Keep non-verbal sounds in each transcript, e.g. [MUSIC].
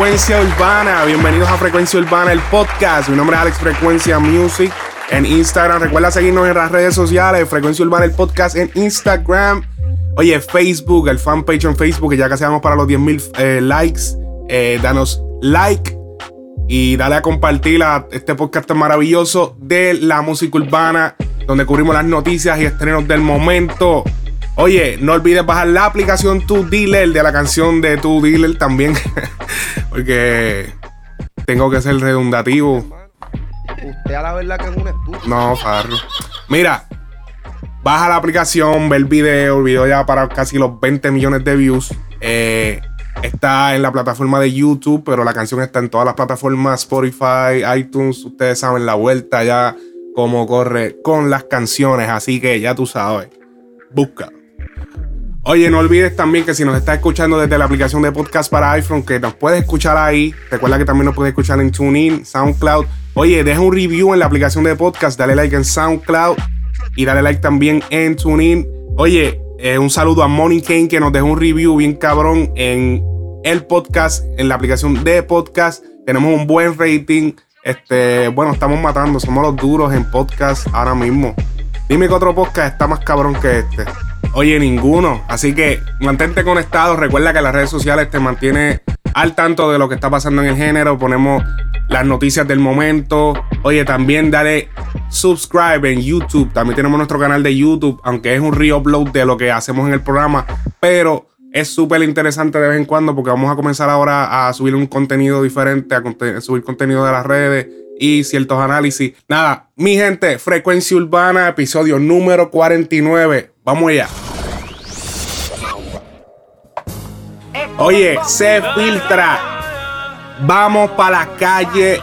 Frecuencia Urbana. Bienvenidos a Frecuencia Urbana, el podcast. Mi nombre es Alex Frecuencia Music en Instagram. Recuerda seguirnos en las redes sociales, Frecuencia Urbana, el podcast en Instagram. Oye, Facebook, el fanpage en Facebook, que ya casi vamos para los 10.000 eh, likes. Eh, danos like y dale a compartir este podcast maravilloso de la música urbana, donde cubrimos las noticias y estrenos del momento. Oye, no olvides bajar la aplicación Tu Dealer de la canción de Tu Dealer también. [LAUGHS] Porque tengo que ser redundativo. Usted a la verdad que es un estúpido. No, Farro. Mira, baja la aplicación, ve el video. El video ya para casi los 20 millones de views. Eh, está en la plataforma de YouTube, pero la canción está en todas las plataformas: Spotify, iTunes. Ustedes saben la vuelta ya, cómo corre con las canciones. Así que ya tú sabes. Busca. Oye, no olvides también que si nos estás escuchando desde la aplicación de podcast para iPhone, que nos puedes escuchar ahí. Recuerda que también nos puedes escuchar en TuneIn, SoundCloud. Oye, deja un review en la aplicación de podcast, dale like en SoundCloud y dale like también en TuneIn. Oye, eh, un saludo a Money Kane que nos dejó un review bien cabrón en el podcast, en la aplicación de podcast. Tenemos un buen rating. Este, bueno, estamos matando, somos los duros en podcast ahora mismo. Dime que otro podcast está más cabrón que este. Oye, ninguno. Así que mantente conectado. Recuerda que las redes sociales te mantiene al tanto de lo que está pasando en el género. Ponemos las noticias del momento. Oye, también dale subscribe en YouTube. También tenemos nuestro canal de YouTube, aunque es un re-upload de lo que hacemos en el programa. Pero es súper interesante de vez en cuando porque vamos a comenzar ahora a subir un contenido diferente, a subir contenido de las redes y ciertos análisis. Nada, mi gente, Frecuencia Urbana, episodio número 49. Vamos allá. Oye, se filtra. Vamos para la calle.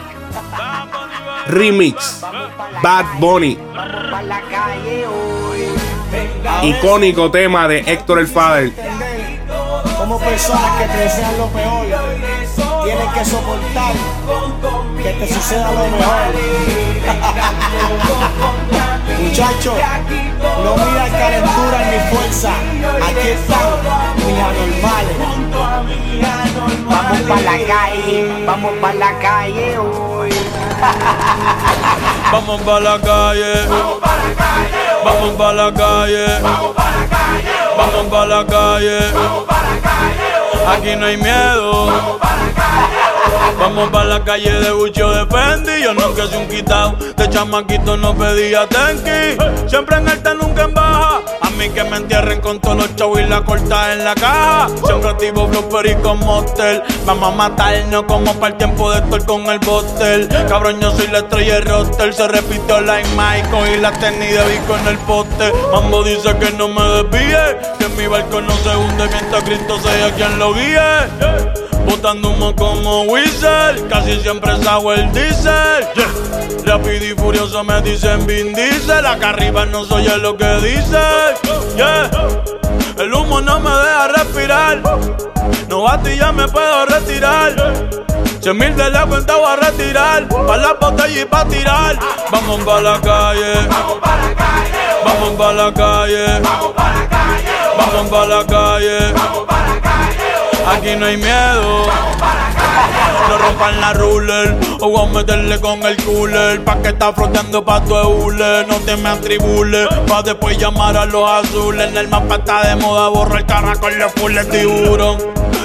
Remix. Bad Bunny. Icónico tema de Héctor el Father. Como personas que te desean lo peor, tienen que soportar que te suceda lo mejor. [LAUGHS] Muchachos, no mira calentura ni fuerza. Aquí están mis anormales. Vamos para la calle, vamos para la calle hoy. Vamos para la calle. Vamos para la calle. Vamos para la calle. Aquí no hay miedo. Vamos para la calle de Gucci o de Fendi. Yo nunca soy un quitado. De chamaquito no pedía tenki. Siempre en alta, nunca en baja. A mí que me entierren con todos los chavos y la corta en la caja. Siempre activo blooper y con motel. Vamos a matarnos como para el tiempo de estar con el botel. Cabrón, yo soy la estrella de roster. Se repitió en Michael y la tenis de Vico en el poste. Mambo dice que no me desvíe. Que mi barco no se hunde mientras Cristo sea quien lo guíe. Botando humo como Casi siempre sago el diesel. Yeah. Y furioso me dicen Vin Diesel. Acá arriba no soy el lo que dice. El humo no me deja respirar. No bate y ya me puedo retirar. Cien mil de la cuenta voy a retirar. Pa' la botella y pa' tirar. Vamos pa' la calle. Vamos pa' la calle. Vamos pa' la calle. Vamos pa' la calle. Vamos pa' la calle. Vamos pa' la calle. Aquí no hay miedo. No rompan la ruler o voy a meterle con el cooler. Pa' que está flotando pa' tu hule. No te me atribules. Pa' después llamar a los azules. En el mapa está de moda, borra el carra con los full tiburón.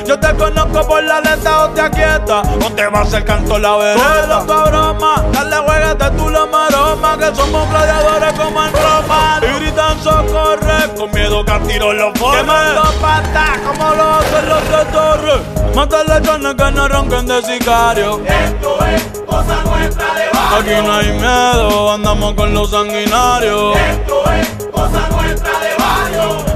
Yo te conozco por la letra o te aquieta O te va a hacer canto la vereda tu broma, dale jueguete tú la maroma Que somos gladiadores como en Roma Y gritan socorre, con miedo que a tiro los forres Quemando patas como lo hacen los de torres Mátale carne que no ronquen de sicario Esto es cosa nuestra de barrio. Aquí no hay miedo, andamos con los sanguinarios. Esto es cosa nuestra de barrio.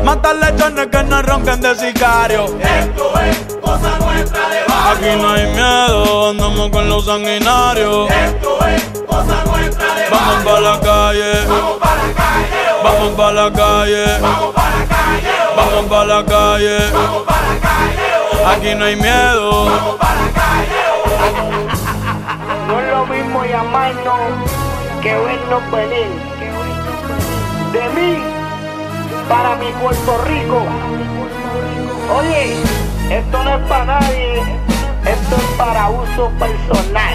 Matar lechones que no ronquen de sicario. Esto es cosa nuestra de barrio. Aquí no hay miedo, andamos con los sanguinarios. Esto es cosa nuestra de Vamos barrio. pa' la calle, Vamos para la calle. vamos pa' la calle, Vamos para la calle. vamos pa' la calle. Vamos para la calle. Aquí no hay miedo. Vamos para la calle. No es lo mismo llamarnos que vernos venir. De mí para mi Puerto Rico. Oye, esto no es para nadie, esto es para uso personal.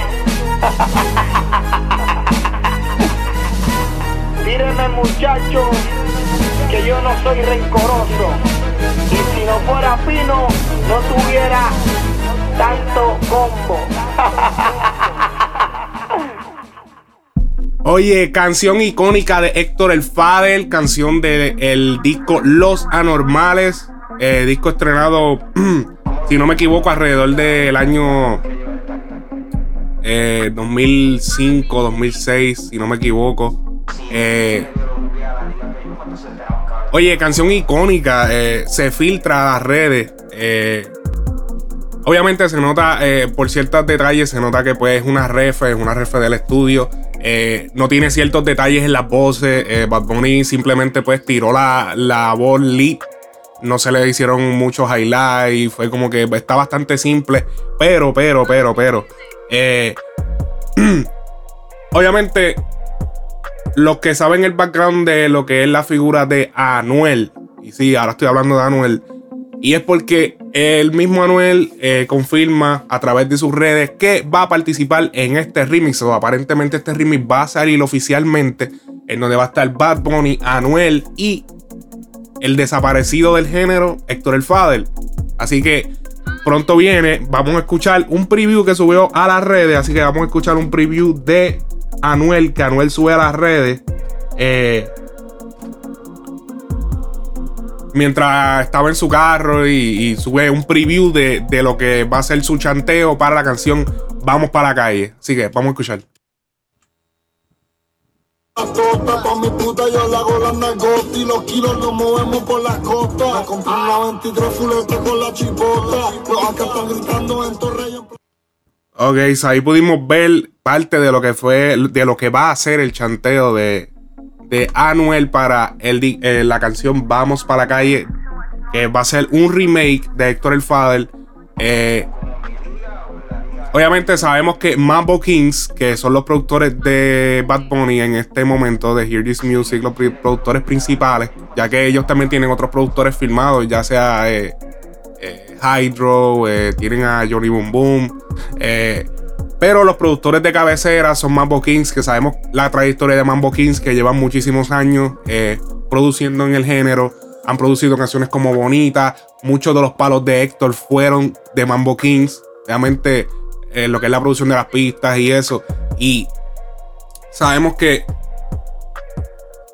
[LAUGHS] Mírenme muchachos, que yo no soy rencoroso. Y si no fuera fino, no tuviera tanto combo. [LAUGHS] Oye, canción icónica de Héctor El Fadel, canción del disco Los Anormales, eh, disco estrenado, [CLEARS THROAT] si no me equivoco, alrededor del año eh, 2005, 2006, si no me equivoco. Eh, oye, canción icónica, eh, se filtra a las redes. Obviamente se nota, eh, por ciertos detalles, se nota que pues es una ref, es una ref del estudio. Eh, no tiene ciertos detalles en las voces. Eh, Bad Bunny simplemente pues tiró la, la voz lead. No se le hicieron muchos highlights. Fue como que está bastante simple. Pero, pero, pero, pero. [CLEARS THROAT] obviamente, los que saben el background de lo que es la figura de Anuel. Y sí, ahora estoy hablando de Anuel. Y es porque el mismo Anuel eh, confirma a través de sus redes que va a participar en este remix. O aparentemente este remix va a salir oficialmente. En donde va a estar Bad Bunny, Anuel y el desaparecido del género, Héctor El Fadel. Así que pronto viene. Vamos a escuchar un preview que subió a las redes. Así que vamos a escuchar un preview de Anuel que Anuel sube a las redes. Eh, mientras estaba en su carro y, sube un preview de, de lo que va a ser su chanteo para la canción Vamos para la calle. Así que vamos a escuchar. La pa' mi puta yo le hago la nalgota y los kilos los movemos por las costas. Me compré una 23 fuleta con la chipota. Los acá están gritando en Torrey. Ok, ahí pudimos ver parte de lo que fue, de lo que va a ser el chanteo de, de Anuel para el, eh, la canción Vamos para la calle, que va a ser un remake de Héctor El Father. Eh, obviamente sabemos que Mambo Kings, que son los productores de Bad Bunny en este momento de Hear This Music, los productores principales, ya que ellos también tienen otros productores firmados, ya sea... eh, eh, Hydro, tienen a Johnny Boom Boom. Pero los productores de cabecera son Mambo Kings, que sabemos la trayectoria de Mambo Kings, que llevan muchísimos años eh, produciendo en el género. Han producido canciones como Bonita. Muchos de los palos de Héctor fueron de Mambo Kings. Realmente eh, lo que es la producción de las pistas y eso. Y sabemos que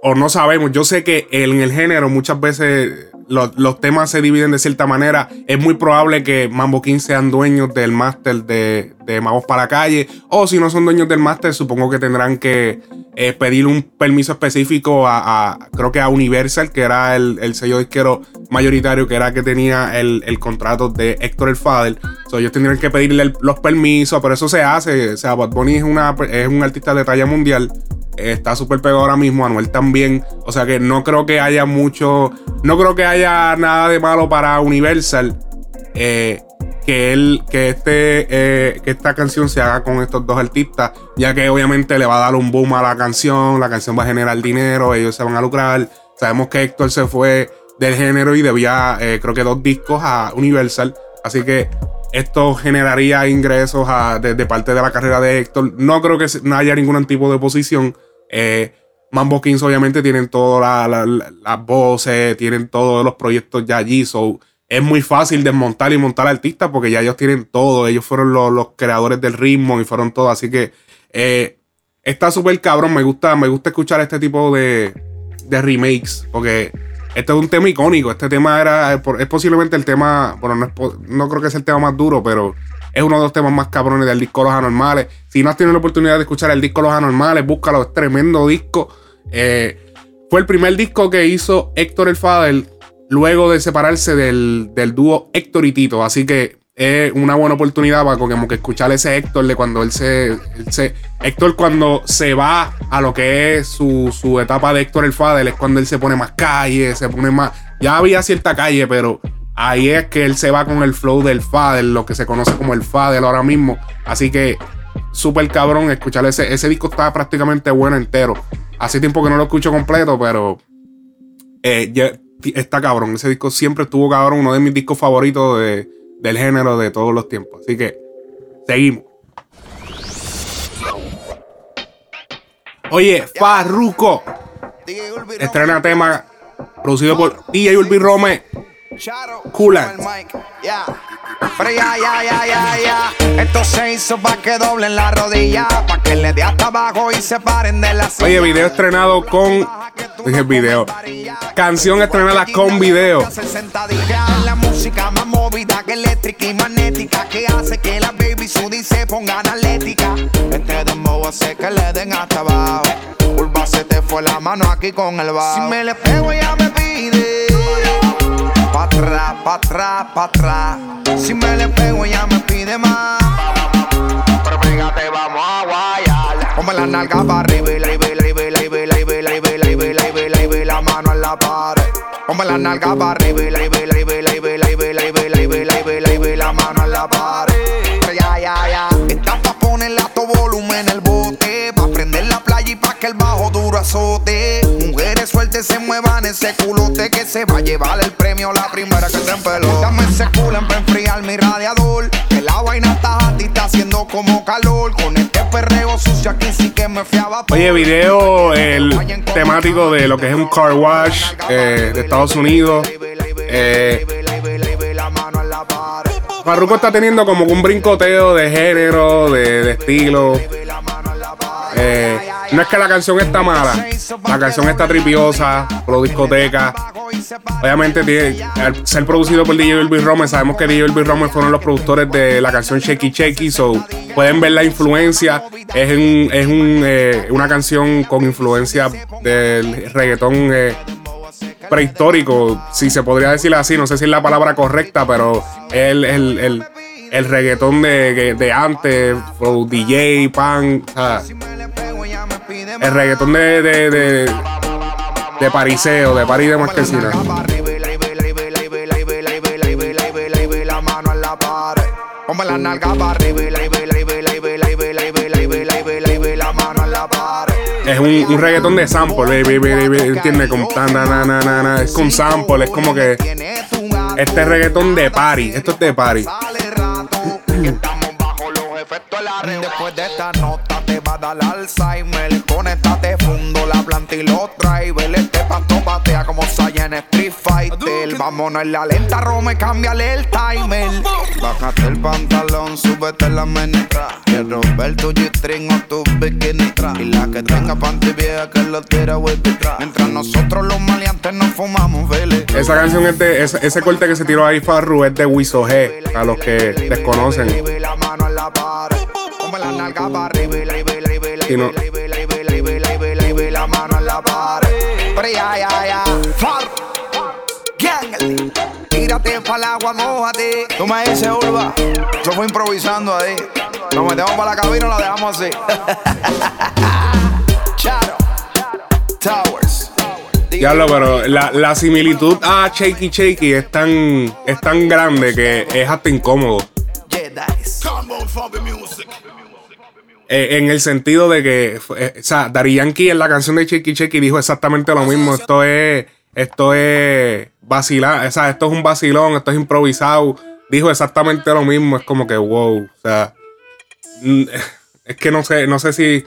o no sabemos. Yo sé que en el género muchas veces los, los temas se dividen de cierta manera. Es muy probable que Mambo King sean dueños del máster de, de Magos para la Calle. O si no son dueños del máster, supongo que tendrán que eh, pedir un permiso específico a, a- creo que a Universal, que era el, el sello disquero mayoritario, que era que tenía el, el contrato de Héctor el Father. So, ellos tendrían que pedirle los permisos, pero eso se hace. O sea, Bad Bunny es, una, es un artista de talla mundial. Está súper pegado ahora mismo, Anuel también. O sea que no creo que haya mucho. No creo que haya nada de malo para Universal. eh, que él, que este, eh, que esta canción se haga con estos dos artistas. Ya que obviamente le va a dar un boom a la canción. La canción va a generar dinero. Ellos se van a lucrar. Sabemos que Héctor se fue del género y debía, eh, creo que dos discos a Universal. Así que esto generaría ingresos a- de, de parte de la carrera de Héctor. No creo que no haya ningún tipo de oposición. Eh, Mambo Kings obviamente tienen todas la- la- la- las voces, tienen todos los proyectos ya allí. So, es muy fácil desmontar y montar artistas porque ya ellos tienen todo. Ellos fueron los, creadores del ritmo y fueron todo. Así que eh, está súper cabrón. Me gusta, me gusta escuchar este tipo de, de remakes porque este es un tema icónico. Este tema era, es posiblemente el tema, bueno, no, es no creo que sea el tema más duro, pero es uno de los temas más cabrones del disco Los Anormales. Si no has tenido la oportunidad de escuchar el disco Los Anormales, búscalo, es tremendo disco. Eh, fue el primer disco que hizo Héctor el Fader luego de separarse del, del dúo Héctor y Tito. Así que es una buena oportunidad para como que escuchar ese Héctor cuando él se, él se- Héctor cuando se va a lo que es su, su etapa de Héctor el Fader es cuando él se pone más calle, se pone más... Ya había cierta calle, pero ahí es que él se va con el flow del Fader, lo que se conoce como el Fader ahora mismo. Así que súper cabrón escuchar ese, ese disco está prácticamente bueno entero. Hace tiempo que no lo escucho completo, pero eh, ya- está cabrón. Ese disco siempre estuvo cabrón, uno de mis discos favoritos de- del género de todos los tiempos. Así que seguimos. Oye, Farruko estrena tema producido por DJ Urbi Rome. Coolant. Ya. Pero ya, ya, ya, ya, ya. Esto se hizo pa' que doblen la rodilla, pa' que le dé hasta abajo y se paren de la silla. Oye, video estrenado con. Dije video. Canción estrenada con video. La música más movida que eléctrica y magnética que hace que la baby Sudi se ponga analética. Este dembow hace que le den hasta abajo. Urba se te fue la mano aquí con el bajo. Si me le pego ella me pide. Pa' atrás, pa' atrás, pa' atrás. Si me le pego ella me pide más. Pero fíjate, vamos a guayar. Ponme la nalga para arriba y la arriba y la arriba y la arriba y la arriba y la arriba y la arriba y la arriba y la arriba y la mano en la pared. Ponme la nalga para arriba y la arriba y la arriba y la arriba y la arriba y la arriba y la arriba y la arriba y la arriba y la mano en la pared. Pero ya, ya, ya. Que el bajo duro azote. Mujeres sueltes se muevan ese culote que se va a llevar el premio la primera que se empeló. Dame ese culo para enfriar mi radiador. Que la vaina está y está haciendo como calor. Con este perreo sucio aquí sí que me fiaba. Oye, video el temático de lo que es un car wash eh, de Estados Unidos. Eh, Farruko está teniendo como un brincoteo de género, de, de estilo. Eh, no es que la canción está mala, la canción está tripiosa, pro discoteca. Obviamente, al ser producido por DJ Elvis Rome, sabemos que DJ Elvis Rome fueron los productores de la canción Shaky Shaky, so pueden ver la influencia. Es, un- es un, eh, una canción con influencia del reggaetón eh, prehistórico, si se podría decir así. No sé si es la palabra correcta, pero el, el, el, el reggaetón de, de antes, Flow DJ, Pan, el reggaetón de, de, de, de Pariseo, de París de Marquesina. Es un, un reggaetón de sample, ¿entiendes? Con tan, na, es con sample, es como que este reggaetón de party, esto es de party. Que estamos bajo los efectos de la red. Después de esta nota te va a dar Alzheimer. Conéctate, fundo la planta y los drivers. Este pasto patea como en Street Fighter. Vámonos en la lenta, Rome, cámbiale el timer. Bájate el pantalón, súbete la menestra. Quiero ver tu G-string o tu bikini. Y la que tenga panty vieja que lo tira with Mientras nosotros los maleantes nos fumamos, vele. Esa canción es de, ese, ese corte que se tiró ahí Farru es de Wiso G, a los que desconocen. Y no. la mano en la pared. Pero ya, ya, ya. Far. Gang. Tírate para el agua, mojate. Tú me dices, Urba. Yo fui improvisando ahí. Nos metemos para la cabina y la dejamos así. [LAUGHS] Charo. Towers. Diablo, pero la, la similitud a Shaky Shaky es tan, es tan grande que es hasta incómodo. Jedis. Eh, en el sentido de que, eh, o sea, Daddy Yankee en la canción de Shaky Shaky dijo exactamente lo mismo. Esto es, esto es vacilar, o sea, esto es un vacilón, esto es improvisado. Dijo exactamente lo mismo. Es como que, wow, o sea, [LAUGHS] es que no sé, no sé si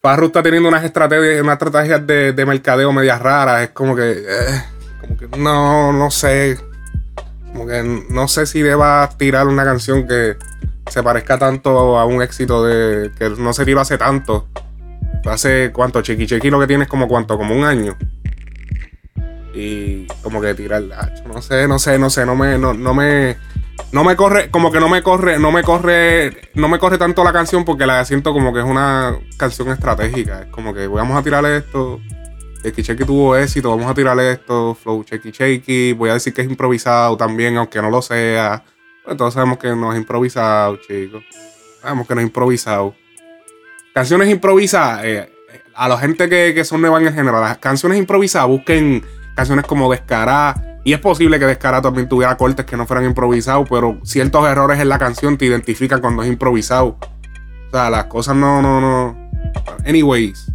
Farru está teniendo unas estrategias, unas estrategias de, de mercadeo medias raras. Es como que, eh, como que no, no sé. Como que no sé si deba tirar una canción que se parezca tanto a un éxito de que no se tiró hace tanto. Hace cuánto, Chiqui Chiqui lo que tiene es como cuánto, como un año. Y como que tirar, ah, no sé, no sé, no sé, no me, no, no me, no me corre, como que no me corre, no me corre, no me corre tanto la canción porque la siento como que es una canción estratégica. Es como que vamos a tirarle esto. Checky Checky tuvo éxito, vamos a tirarle esto, Flow Checky Checky. Voy a decir que es improvisado también, aunque no lo sea. Todos sabemos que no es improvisado, chicos. Sabemos que no es improvisado. Canciones improvisadas, eh, a la gente que, que son nuevas en el género, las canciones improvisadas, busquen canciones como Descarada. Y es posible que Descarada también tuviera cortes que no fueran improvisados, pero ciertos errores en la canción te identifican cuando es improvisado. O sea, las cosas no, no, no. Anyways,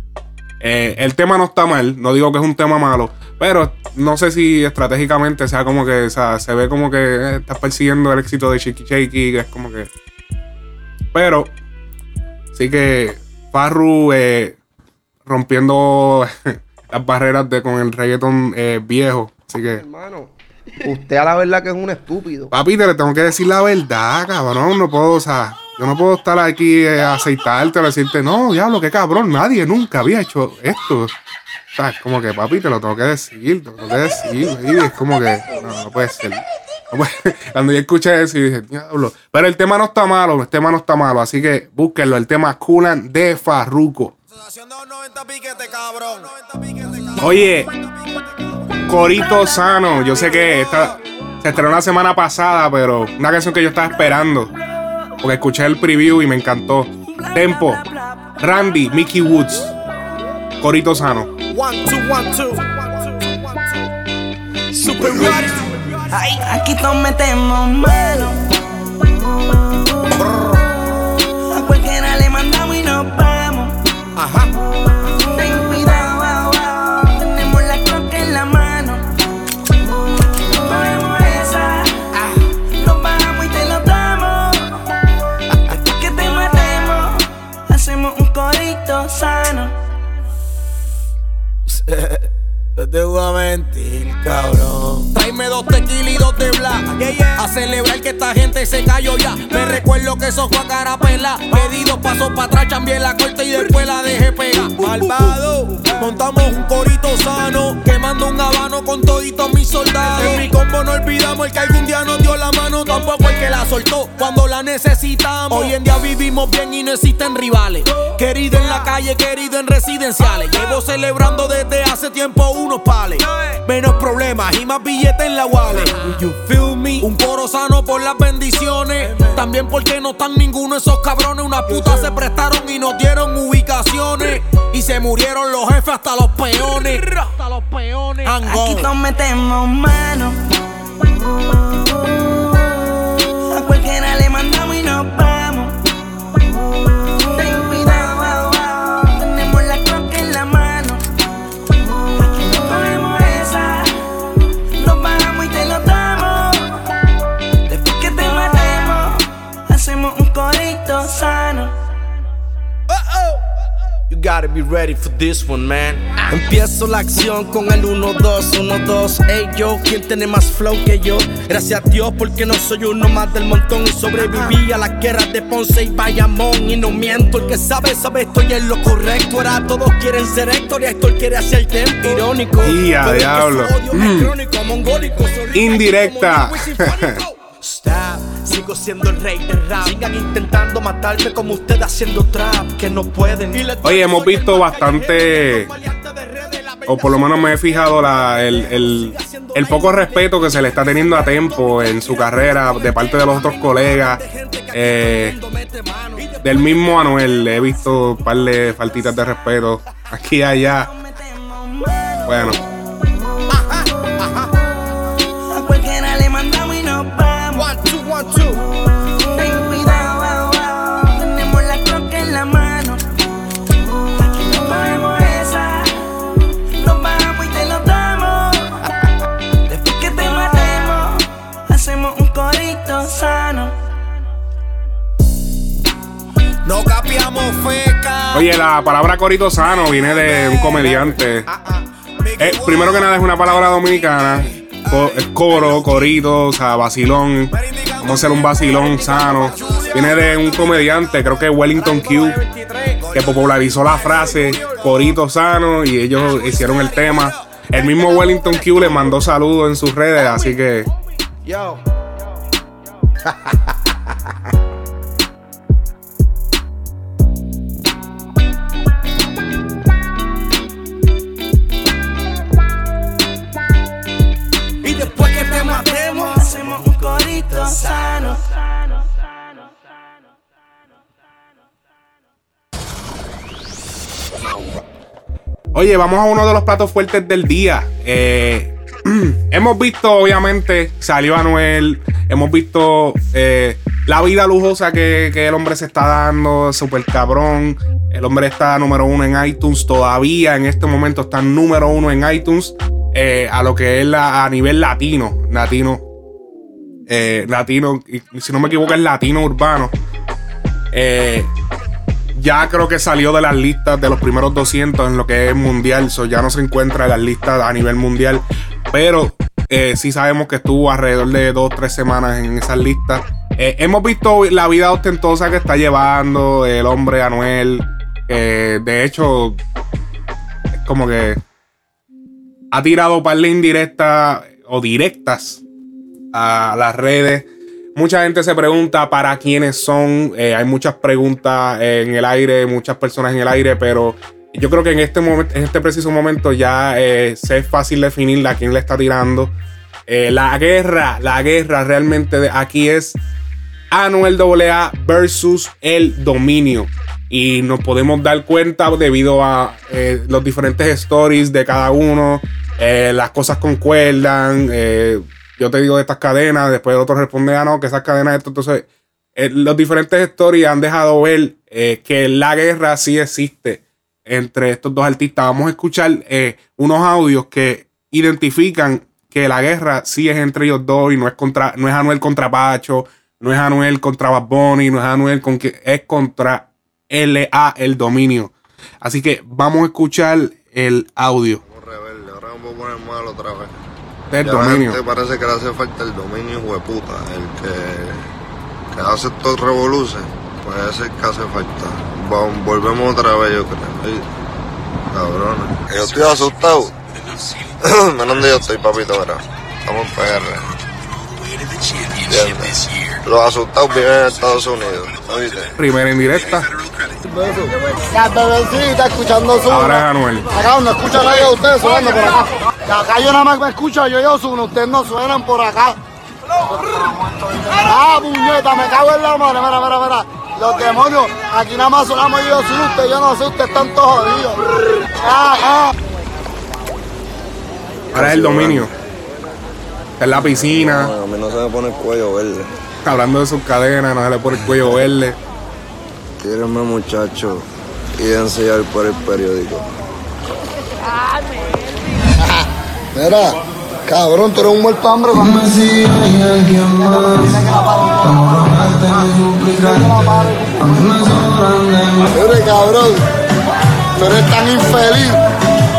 eh, el tema no está mal, no digo que es un tema malo, pero no sé si estratégicamente sea como que, o sea, se ve como que eh, estás persiguiendo el éxito de Shaky Shaky, que es como que. Pero, sí que Farru eh, rompiendo [LAUGHS] las barreras de con el reggaeton eh, viejo. Así que, Hermano, usted a la verdad que es un estúpido. papi, te le tengo que decir la verdad, cabrón. No puedo, o sea, yo no puedo estar aquí eh, a aceitarte o decirte, no, diablo, qué cabrón, nadie nunca había hecho esto. O sea, es como que, papi, te lo tengo que decir, te lo tengo que decir, baby. Es como que, no, no puede ser. No puede- [LAUGHS] Cuando yo escuché eso y dije, diablo. Pero el tema no está malo, el tema no está malo. Así que búsquenlo, el tema Kulan de Farruko. Oye, Corito Sano, yo sé que esta se estrenó la semana pasada, pero una canción que yo estaba esperando. Porque escuché el preview y me encantó. Tempo, Randy, Mickey Woods, Corito Sano. One, two, one, two. Super Ay, aquí todos metemos mano. A cualquiera le mandamos y nos vamos. Ajá. No [LAUGHS] te voy a mentir, cabrón. Tráeme dos tequilas y dos de black. A celebrar que esta gente se cayó ya. Me recuerdo que eso fue a cara pela. Pedidos pasos para atrás, cambié la corte y después la dejé pega. Malvado, montamos un corito sano. Quemando un habano con toditos mis soldados. En mi combo no olvidamos el que algún día nos dio la mano. Tampoco el que la soltó cuando la necesitamos. Hoy en día vivimos bien y no existen rivales. Querido en la calle, querido en residenciales. Llevo celebrando desde hace tiempo unos pales. Menos problemas y más billetes en la wallet. You feel me? Un coro sano por las bendiciones. También porque no están ninguno de esos cabrones. Una puta se prestaron y nos dieron ubicaciones. Y se murieron los jefes hasta los peones. Hasta los peones. Aquí todos metemos mano. Gotta be ready for this one, man. Empiezo la acción con el 1-2, 1-2. Ey, yo, ¿quién tiene más flow que yo? Gracias a Dios, porque no soy uno más del montón. Y sobreviví a las guerras de Ponce y Bayamón. Y no miento, el que sabe, sabe, estoy en lo correcto. Ahora todos quieren ser Héctor y Héctor quiere hacer tiempo. Irónico. Y a diablo. Mm. Indirecta. [LAUGHS] Stop, sigo siendo el rey del rap. Sigan intentando matarme como ustedes haciendo trap, que no pueden. Oye, hemos visto bastante, o por lo menos me he fijado la- el, el- el poco respeto que se le está teniendo a Tempo en su carrera de parte de los otros colegas. Eh, del mismo Anuel, he visto un par de faltitas de respeto aquí y allá. Bueno, la palabra corito sano viene de un comediante. Eh, primero que nada es una palabra dominicana. Coro, corito, o sea, vacilón. Vamos a hacer un vacilón sano. Viene de un comediante, creo que Wellington Q, que popularizó la frase corito sano y ellos hicieron el tema. El mismo Wellington Q le mandó saludos en sus redes, así que. Oye, vamos a uno de los platos fuertes del día. Eh, [CLEARS THROAT] hemos visto, obviamente, salió Anuel. Hemos visto eh, la vida lujosa que, el hombre se está dando, súper cabrón. El hombre está número uno en iTunes todavía. En este momento está número uno en iTunes. eh, a lo que es la, a nivel latino. Latino. latino. Si no me equivoco, es latino urbano. Eh, ya creo que salió de las listas de los primeros 200 en lo que es mundial. So ya no se encuentra en las listas a nivel mundial. Pero eh, sí sabemos que estuvo alrededor de dos o tres semanas en esas listas. Eh, hemos visto la vida ostentosa que está llevando el hombre Anuel. que de hecho, es como que ha tirado par de indirectas o directas a las redes. Mucha gente se pregunta para quiénes son. Eh, hay muchas preguntas en el aire, muchas personas en el aire, pero yo creo que en este momento, en este preciso momento, ya eh, se es fácil definir a quién le está tirando. Eh, la guerra, la guerra realmente de aquí es Anuel AA versus el dominio. Y nos podemos dar cuenta debido a eh, los diferentes stories de cada uno. eh, las cosas concuerdan. Yo te digo de estas cadenas, después otro responde, ah, no, que esas cadenas, esto. Entonces, eh, los diferentes stories han dejado ver eh, que la guerra sí existe entre estos dos artistas. Vamos a escuchar eh, unos audios que identifican que la guerra sí es entre ellos dos y no es contra, no es Anuel contra Pacho, no es Anuel contra Bad Bunny, no es Anuel con que es contra LA, el dominio. Así que vamos a escuchar el audio rebelde, ahora voy a poner mal otra vez. Del Ya dominio. gente parece que le hace falta el dominio hueputa, el que, que hace estos revoluces, pues ese es el que hace falta. Vamos, volvemos otra vez, yo creo. Ay, cabrones. Yo estoy asustado. [COUGHS] Menos donde yo estoy, papito, verá. Estamos en PR. Los asustados viven en Estados Unidos, ¿oíste? Primera indirecta. La bebecita escuchando su. Ahora es Anuel. Acá no escucha nadie de ustedes suenando por acá. Acá yo nada más me escucho, yo yo sueno, ustedes no suenan por acá. Ah, puñeta, me cago en la madre, mira, mira, mira. Los demonios, aquí nada más sonamos yo soy usted, yo no sé, ustedes están todos jodidos. Ah, ah. Ahora es el dominio. Está en la piscina, A mí no se me pone el cuello verde. hablando de sus cadenas, no se le pone el cuello verde. Tírenme, muchachos, y enseñar por el periódico. [LAUGHS] Mira, cabrón, tú eres un muerto de hambre. Dame si hay alguien más. Mire, cabrón, tú eres tan infeliz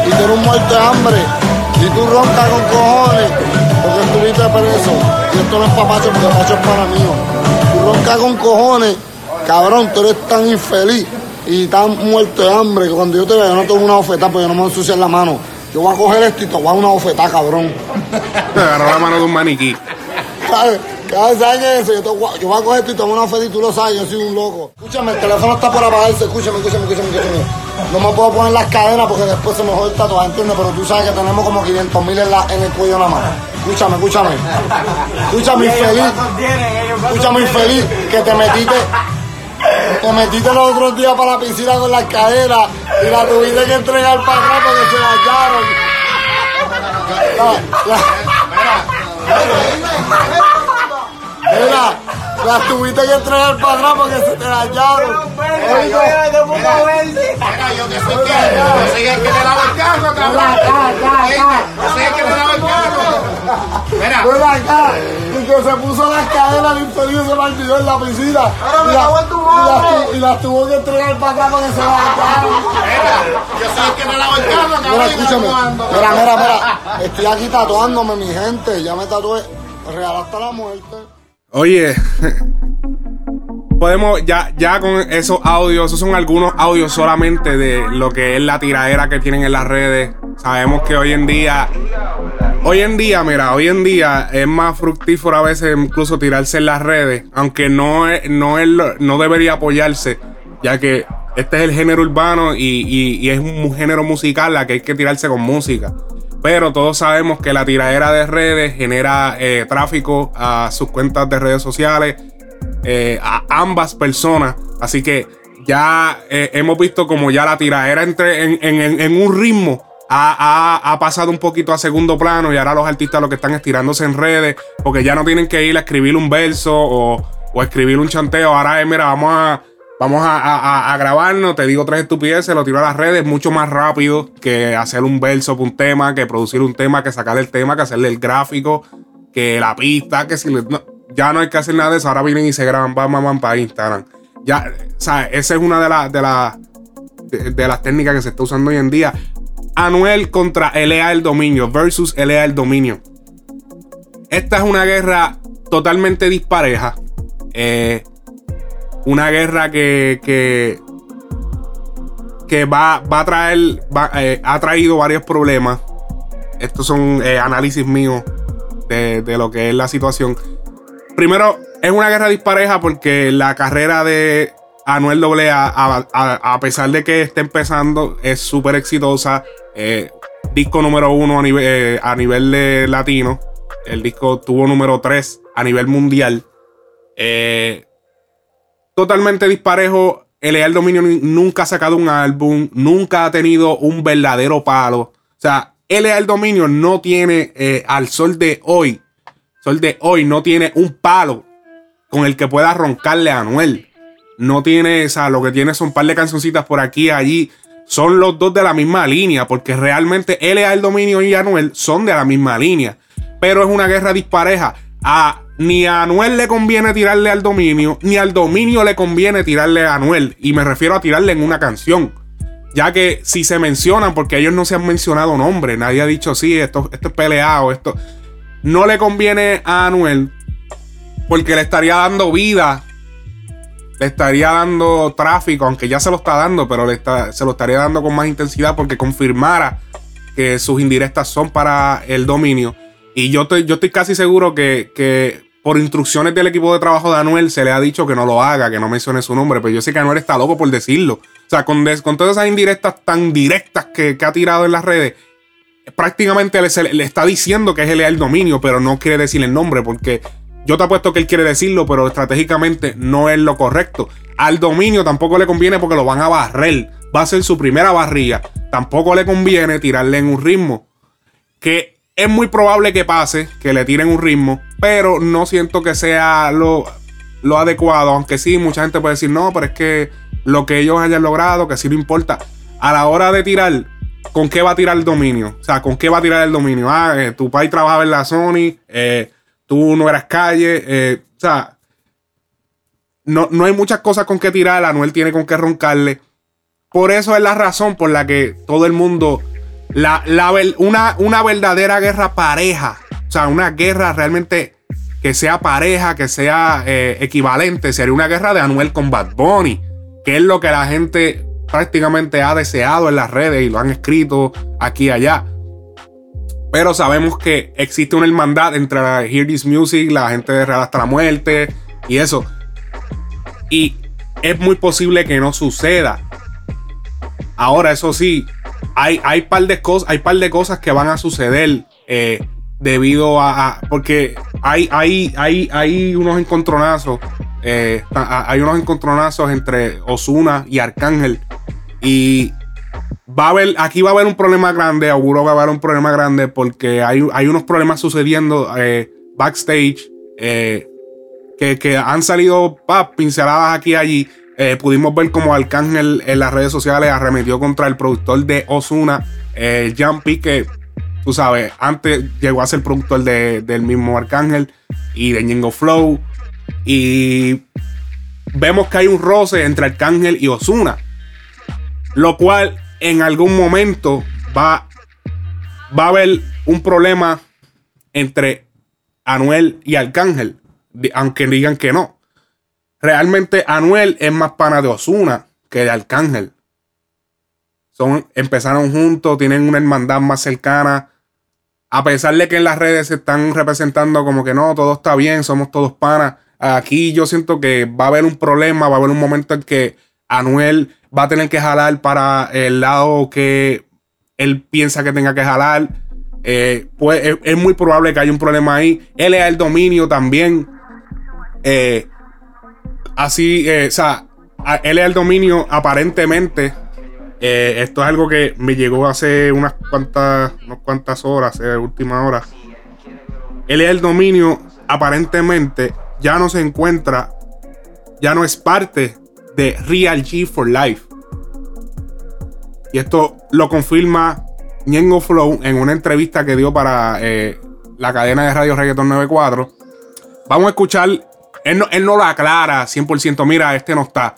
y tú eres un muerto de hambre y tú roncas con cojones porque estuviste preso. Y esto no es para Pacho porque Pacho es para mí. Tú roncas con cojones, cabrón, tú eres tan infeliz y tan muerto de hambre que cuando yo te vea yo no tengo una bofetada porque yo no me voy a ensuciar la mano. Yo voy a coger esto y te voy a dar una bofetada, cabrón. Me [LAUGHS] agarró la mano de un maniquí. ¿Sabes? Saben eso, yo, te voy a- yo voy a coger esto y te voy a dar una bofetada y tú lo sabes, yo soy un loco. Escúchame, el teléfono está por apagarse, escúchame, escúchame, escúchame, escúchame. No me puedo poner las cadenas porque después se me jode el tatuaje, ¿entiendes? Pero tú sabes que tenemos como 500 mil en, la- en el cuello nada más. Escúchame, escúchame. Escúchame, infeliz. Escúchame, infeliz, que te metiste. Te metiste los otros días para la piscina con las cadenas y la tuviste que entregar para atrás porque se. La- la- Mira, las tuviste que entregar para atrás porque se te dañaron. Ven acá, y que se puso las cadenas al infeliz se me olvidó en la piscina. Y las tu- y las tuvo que entregar para acá porque se dañaron. Mira, escúchame. Mira, mira, mira. [LAUGHS] Estoy aquí tatuándome, mi gente. Ya me tatué. Real hasta la muerte. Oye, podemos, ya, ya con esos audios, esos son algunos audios solamente de lo que es la tiradera que tienen en las redes. Sabemos que hoy en día Hoy en día, mira, hoy en día es más fructífero a veces incluso tirarse en las redes, aunque no, es, no, es, no debería apoyarse, ya que este es el género urbano y, y- y es un género musical la que hay que tirarse con música. Pero todos sabemos que la tiradera de redes genera eh, tráfico a sus cuentas de redes sociales, eh, a ambas personas. Así que ya eh, hemos visto como ya la tiradera entre, en, un ritmo ha, ha- pasado un poquito a segundo plano y ahora los artistas lo que están es tirándose en redes porque ya no tienen que ir a escribir un verso o, o escribir un chanteo. Ahora es, mira, vamos a... Vamos a, a- a- grabarnos, te digo tres estupideces, lo tiro a las redes mucho más rápido que hacer un verso para un tema, que producir un tema, que sacar el tema, que hacerle el gráfico, que la pista, que si le- no, ya no hay que hacer nada de eso, ahora vienen y se graban, bam, bam, para Instagram. Ya, o sea, esa es una de, las de, de, de las técnicas que se está usando hoy en día. Anuel contra LA el dominio versus LA el dominio. Esta es una guerra totalmente dispareja. Eh, una guerra que, que, que va, va a traer, va, eh, ha traído varios problemas. Estos son eh, análisis míos de, de lo que es la situación. Primero, es una guerra dispareja porque la carrera de Anuel AA, a, a- pesar de que esté empezando, es súper exitosa. Eh, disco número uno a nivel, a nivel de latino. El disco tuvo número 3 a nivel mundial. Eh, totalmente disparejo. El Dominio ni- nunca ha sacado un álbum, nunca ha tenido un verdadero palo. O sea, el Dominio no tiene eh, al sol de hoy, sol de hoy, no tiene un palo con el que pueda roncarle a Anuel. No tiene, o sea, lo que tiene son un par de cancioncitas por aquí y allí. Son los dos de la misma línea, porque realmente LA el Dominio y Anuel son de la misma línea. Pero es una guerra dispareja. A, ni a Anuel le conviene tirarle al dominio, ni al dominio le conviene tirarle a Anuel. Y me refiero a tirarle en una canción. Ya que si se mencionan, porque ellos no se han mencionado nombres, nadie ha dicho sí, esto, esto es peleado, esto. No le conviene a Anuel porque le estaría dando vida, le estaría dando tráfico, aunque ya se lo está dando, pero le está- se lo estaría dando con más intensidad porque confirmara que sus indirectas son para el dominio. Y yo estoy, yo estoy casi seguro que, que por instrucciones del equipo de trabajo de Anuel se le ha dicho que no lo haga, que no mencione su nombre, pero yo sé que Anuel está loco por decirlo. O sea, con, con todas esas indirectas tan directas que, ha tirado en las redes, prácticamente le, le- está diciendo que es el dominio, pero no quiere decir el nombre porque yo te apuesto que él quiere decirlo, pero estratégicamente no es lo correcto. Al dominio tampoco le conviene porque lo van a barrer. Va a ser su primera barrilla. Tampoco le conviene tirarle en un ritmo. Que es muy probable que pase, que le tiren un ritmo, pero no siento que sea lo, lo adecuado. Aunque sí, mucha gente puede decir, no, pero es que lo que ellos hayan logrado, que sí no importa. A la hora de tirar, ¿con qué va a tirar el dominio? O sea, ¿con qué va a tirar el dominio? Ah, eh, tu país trabajaba en la Sony, eh, tú no eras calle, eh, o sea, no, no hay muchas cosas con que tirar, Anuel tiene con qué roncarle. Por eso es la razón por la que todo el mundo, la, una, una verdadera guerra pareja, o sea, una guerra realmente que sea pareja, que sea eh, equivalente, sería una guerra de Anuel con Bad Bunny, que es lo que la gente prácticamente ha deseado en las redes y lo han escrito aquí y allá. Pero sabemos que existe una hermandad entre la Hear This Music, la gente de Real hasta la muerte y eso. Y es muy posible que no suceda. Ahora, eso sí, hay, hay, par, de cosas, hay par de cosas que van a suceder eh, debido a, Porque hay, hay, hay, hay unos encontronazos. eh, hay unos encontronazos entre Osuna y Arcángel. Y va a haber, aquí va a haber un problema grande, auguro que va a haber un problema grande porque hay, hay unos problemas sucediendo eh, backstage que, que han salido pinceladas aquí y allí. Eh, pudimos ver como Arcángel en las redes sociales arremetió contra el productor de Osuna, eh, Jumpy, que tú sabes, antes llegó a ser productor de- del mismo Arcángel y de Ñengo Flow. Y vemos que hay un roce entre Arcángel y Osuna. Lo cual en algún momento va, va a haber un problema entre Anuel y Arcángel. Aunque digan que no. Realmente Anuel es más pana de Osuna que de Arcángel. Son, empezaron juntos, tienen una hermandad más cercana. a pesar de que en las redes se están representando como que no, todo está bien, somos todos panas, aquí yo siento que va a haber un problema, va a haber un momento en que Anuel va a tener que jalar para el lado que él piensa que tenga que jalar. Eh, pues es, muy probable que haya un problema ahí. Él es el dominio también. Eh, así, eh, o sea, él es el dominio aparentemente. Eh, esto es algo que me llegó hace unas cuantas, unas cuantas horas, eh, última hora. Él es el dominio, aparentemente, ya no se encuentra, ya no es parte de Real G for Life. Y esto lo confirma Ñengo Flow en una entrevista que dio para eh, la cadena de radio Reggaeton 94. Vamos a escuchar, él no, él no lo aclara 100%, mira, este no está.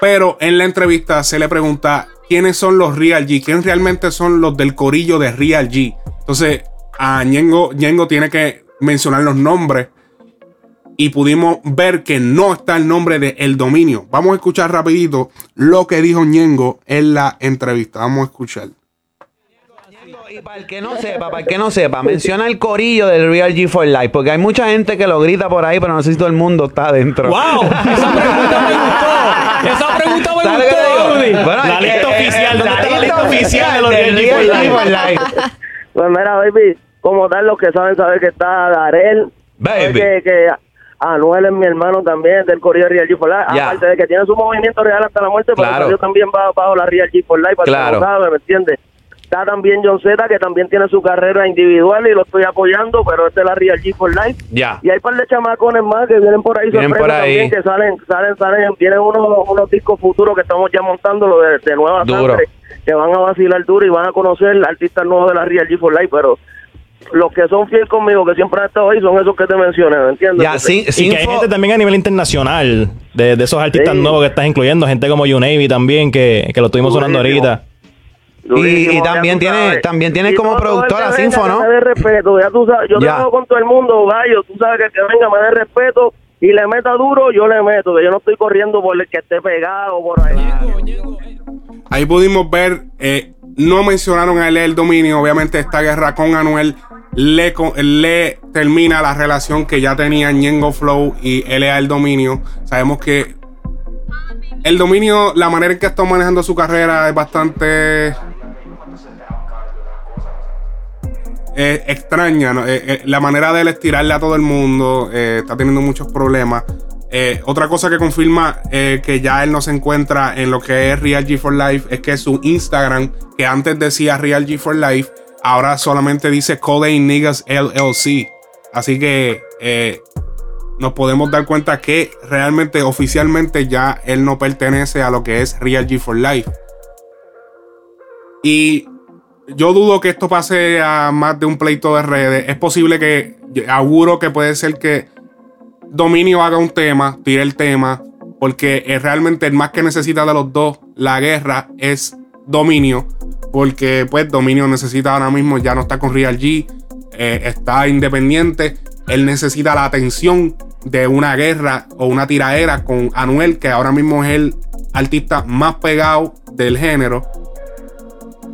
Pero en la entrevista se le pregunta quiénes son los Real G, quién realmente son los del corillo de Real G. Entonces, a Ñengo, Ñengo tiene que mencionar los nombres y pudimos ver que no está el nombre de El Dominio. Vamos a escuchar rapidito lo que dijo Ñengo en la entrevista. Vamos a escuchar. Y para el que no sepa, para el que no sepa, menciona el corillo del Real G for Life, porque hay mucha gente que lo grita por ahí, pero no sé si todo el mundo está adentro. ¡Wow! [LAUGHS] Esa pregunta me gustó. Esa pregunta me ¿Sabes qué gustó, digo? Audi. Bueno, La lista oficial. ¿Dónde la está la lista oficial de los del Real G for Real G for Life? Pues mira, baby, como tal, los que saben saber que está Darel, Baby. que, que Anuel es mi hermano también, del Correo Real G for Life, aparte de que tiene su movimiento real hasta la muerte, Claro. pero yo también va bajo la Real G for Life, para Claro. que no sabe, ¿me entiendes? Está también John Z, que también tiene su carrera individual y lo estoy apoyando, pero este es la Real G for Life. Ya. Y hay un par de chamacones más que vienen por ahí Vienen sorpresas por ahí. también, que salen, salen, salen, tienen unos, unos discos futuros que estamos ya montando lo de, de nueva Duro. sangre, que van a vacilar duro y van a conocer artistas nuevos de la Real G for Life, pero los que son fieles conmigo, que siempre han estado ahí, son esos que te mencioné, ¿me entiendes? Ya, sí, Y que hay gente también a nivel internacional de, de esos artistas Sí. nuevos que estás incluyendo, gente como You Navy también, que, que lo estuvimos sonando ahorita. Y, también tiene, sabes. también tiene Y como el productora Sinfo, ¿no? me dé respeto, ya tú sabes, yo Ya. trabajo con todo el mundo, gallo, tú sabes que que venga, me dé respeto y le meta duro, yo le meto, que yo no estoy corriendo por el que esté pegado por ahí. Ahí pudimos ver, eh, no mencionaron a él el dominio. Obviamente, esta guerra con Anuel le, le termina la relación que ya tenían Ñengo Flow y LA el dominio. Sabemos que el dominio, la manera en que está manejando su carrera es bastante eh, extraña. Eh, la manera de él estirarle a todo el mundo eh, está teniendo muchos problemas. Eh, otra cosa que confirma que ya él no se encuentra en lo que es Real G for Life es que su Instagram, que antes decía Real G for Life, ahora solamente dice Codeine Niggas LLC. Así que nos podemos dar cuenta que realmente, oficialmente, ya él no pertenece a lo que es Real G for Life. Y yo dudo que esto pase a más de un pleito de redes. Es posible que, auguro que puede ser que Dominio haga un tema, tire el tema, porque es realmente el más que necesita de los dos la guerra es Dominio, porque pues Dominio necesita ahora mismo, ya no está con Real G, eh, está independiente, él necesita la atención de una guerra o una tiraera con Anuel, que ahora mismo es el artista más pegado del género.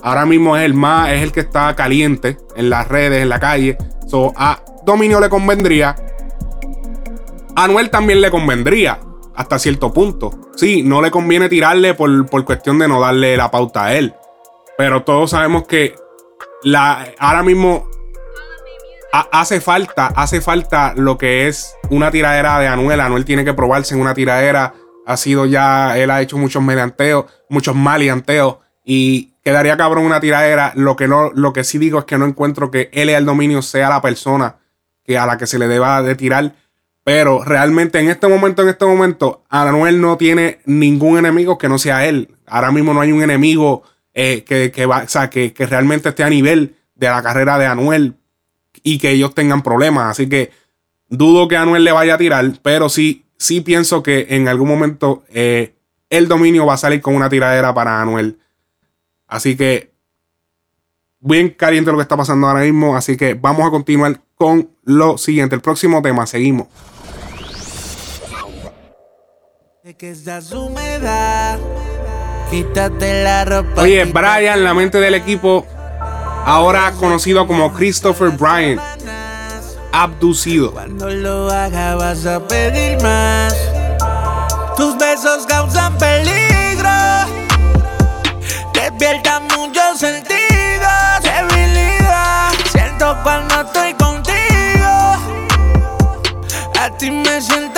Ahora mismo es el más, es el que está caliente en las redes, en la calle. So, a Dominio le convendría. A Anuel también le convendría. Hasta cierto punto. Sí, no le conviene tirarle por, por cuestión de no darle la pauta a él. Pero todos sabemos que la, ahora mismo ha- hace falta, hace falta lo que es una tiradera de Anuel. Anuel tiene que probarse en una tiradera. Ha sido ya, él ha hecho muchos medianteos, muchos malianteos. Y quedaría cabrón una tiradera. Lo que no, lo que sí digo es que no encuentro que él el dominio sea la persona que a la que se le deba de tirar. Pero realmente en este momento, en este momento, Anuel no tiene ningún enemigo que no sea él. Ahora mismo no hay un enemigo eh, que, que va, o sea, que, que realmente esté a nivel de la carrera de Anuel y que ellos tengan problemas. Así que dudo que Anuel le vaya a tirar, pero sí, sí pienso que en algún momento eh, el dominio va a salir con una tiradera para Anuel. Así que bien caliente lo que está pasando ahora mismo, así que vamos a continuar con lo siguiente, el próximo tema, seguimos. Oye, Brian, la mente del equipo, ahora conocido como Christopher Bryan, abducido. Cuando lo haga vas a pedir más. Tus besos causan peligro. Despierta muchos sentidos, debilidad. Siento cuando estoy contigo. A ti me siento.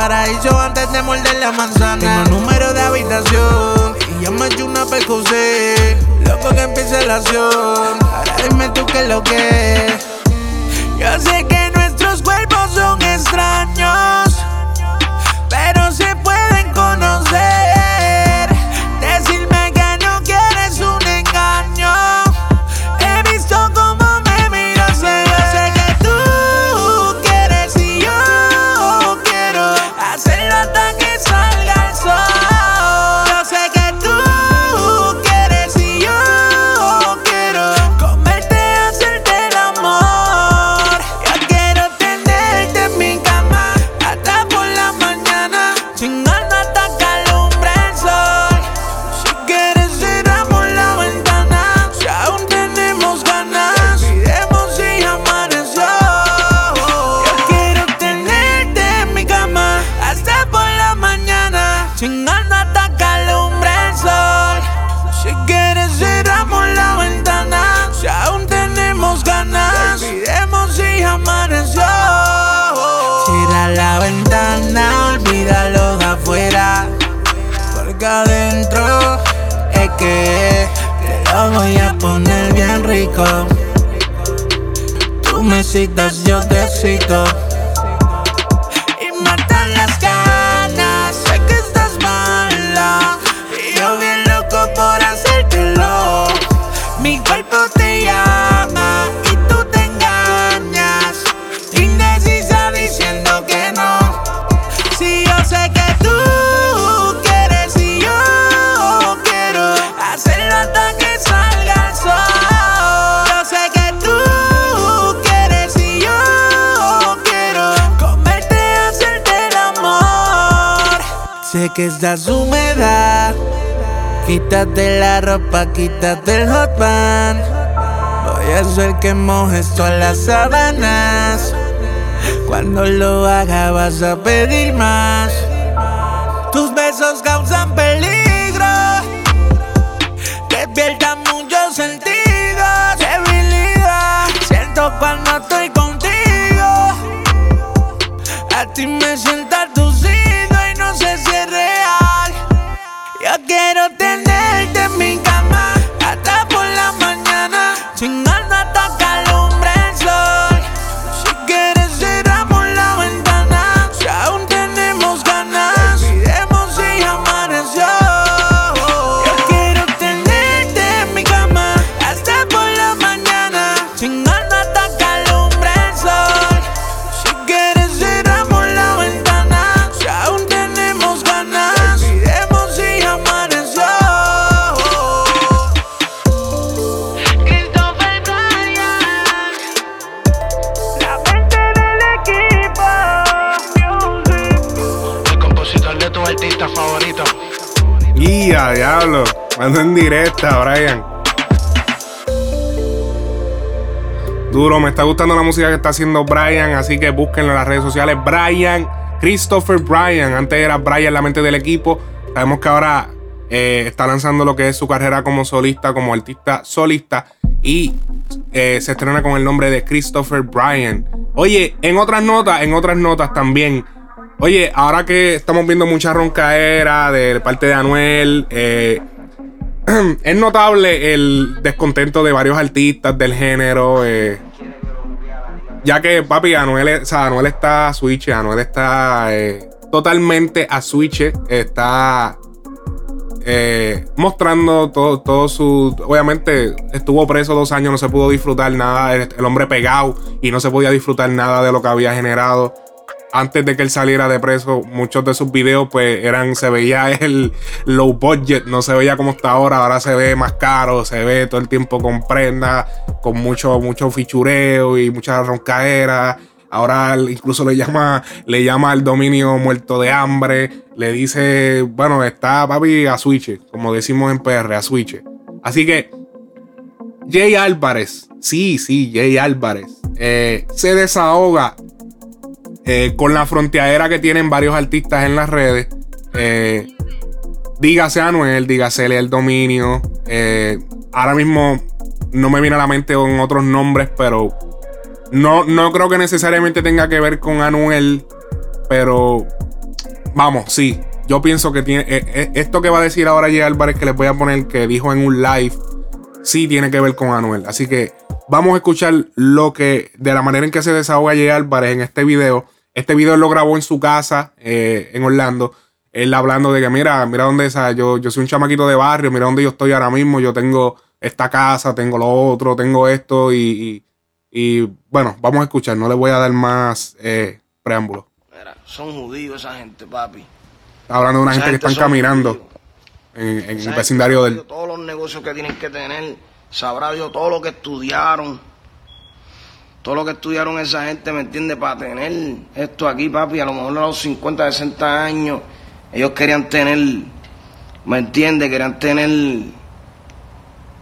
paraíso antes de morder la manzana. Tengo número de habitación y ya me eché una PQC. Loco que empiece la acción. Ahora dime tú qué es lo que. Yo sé que nuestros cuerpos son extraños. sábanas. Cuando lo haga vas a pedir más. Tus besos causan peligro. Despiertan muchos sentidos. Debilidad. Siento cuando estoy contigo. A ti me siento. Ando en directa, Brian. Duro, me está gustando la música que está haciendo Brian, así que búsquenlo en las redes sociales. Brian, Christopher Brian. Antes era Brian la mente del equipo. Sabemos que ahora eh, está lanzando lo que es su carrera como solista, como artista solista. Y eh, se estrena con el nombre de Christopher Bryan. Oye, en otras notas, en otras notas también. Oye, ahora que estamos viendo mucha roncaera de parte de Anuel, eh, [CLEARS THROAT] es notable el descontento de varios artistas del género. Eh, ya que, papi, Anuel, o sea, Anuel está a switch, Anuel está eh, totalmente a switch, está eh, mostrando todo, todo, su. Obviamente, estuvo preso dos años, no se pudo disfrutar nada, el hombre pegado y no se podía disfrutar nada de lo que había generado. Antes de que él saliera de preso, muchos de sus videos, pues eran. Se veía [LAUGHS] el low budget, no se veía como está ahora. Ahora se ve más caro, se ve todo el tiempo con prenda, con mucho, mucho fichureo y mucha roncaera. Ahora incluso le llama, le llama al dominio muerto de hambre. Le dice, bueno, está papi a switch, como decimos en PR, a switch. Así que Jay Álvarez, sí, sí, Jay Álvarez, eh, se desahoga eh, con la fronteadera que tienen varios artistas en las redes. Eh, dígase Anuel, dígase el dominio. Eh, ahora mismo no me viene a la mente con otros nombres, pero no, no creo que necesariamente tenga que ver con Anuel. Pero vamos, sí. Yo pienso que tiene. eh, esto que va a decir ahora Jay Álvarez, que les voy a poner, que dijo en un live, sí tiene que ver con Anuel. Así que vamos a escuchar lo que. De la manera en que se desahoga Jay Álvarez en este video. Este video él lo grabó en su casa eh, en Orlando. Él hablando de que, mira, mira dónde esa, yo, yo soy un chamaquito de barrio, mira dónde yo estoy ahora mismo. Yo tengo esta casa, tengo lo otro, tengo esto y, y, y, bueno, vamos a escuchar. No le voy a dar más eh, preámbulos. Mira, son judíos esa gente, papi. Está hablando de una Esa gente que están caminando en, el vecindario del. Todos los negocios que tienen que tener, sabrá Dios todo lo que estudiaron. Todo lo que estudiaron esa gente, ¿me entiende? Para tener esto aquí, papi, a lo mejor a los 50, 60 años, ellos querían tener, ¿me entiende? Querían tener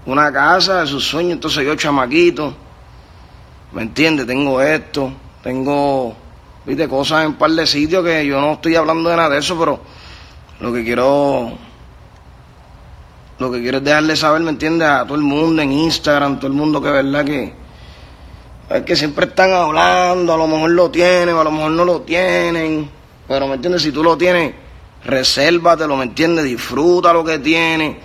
una casa de sus sueños. Entonces yo, chamaquito, ¿me entiende? Tengo esto, tengo, viste, cosas en un par de sitios que yo no estoy hablando de nada de eso, pero lo que quiero lo que quiero es dejarle saber, ¿me entiendes? A todo el mundo en Instagram, todo el mundo que verdad que es que siempre están hablando, a lo mejor lo tienen, a lo mejor no lo tienen, pero ¿me entiendes? Si tú lo tienes, resérvatelo, ¿me entiendes? Disfruta lo que tienes.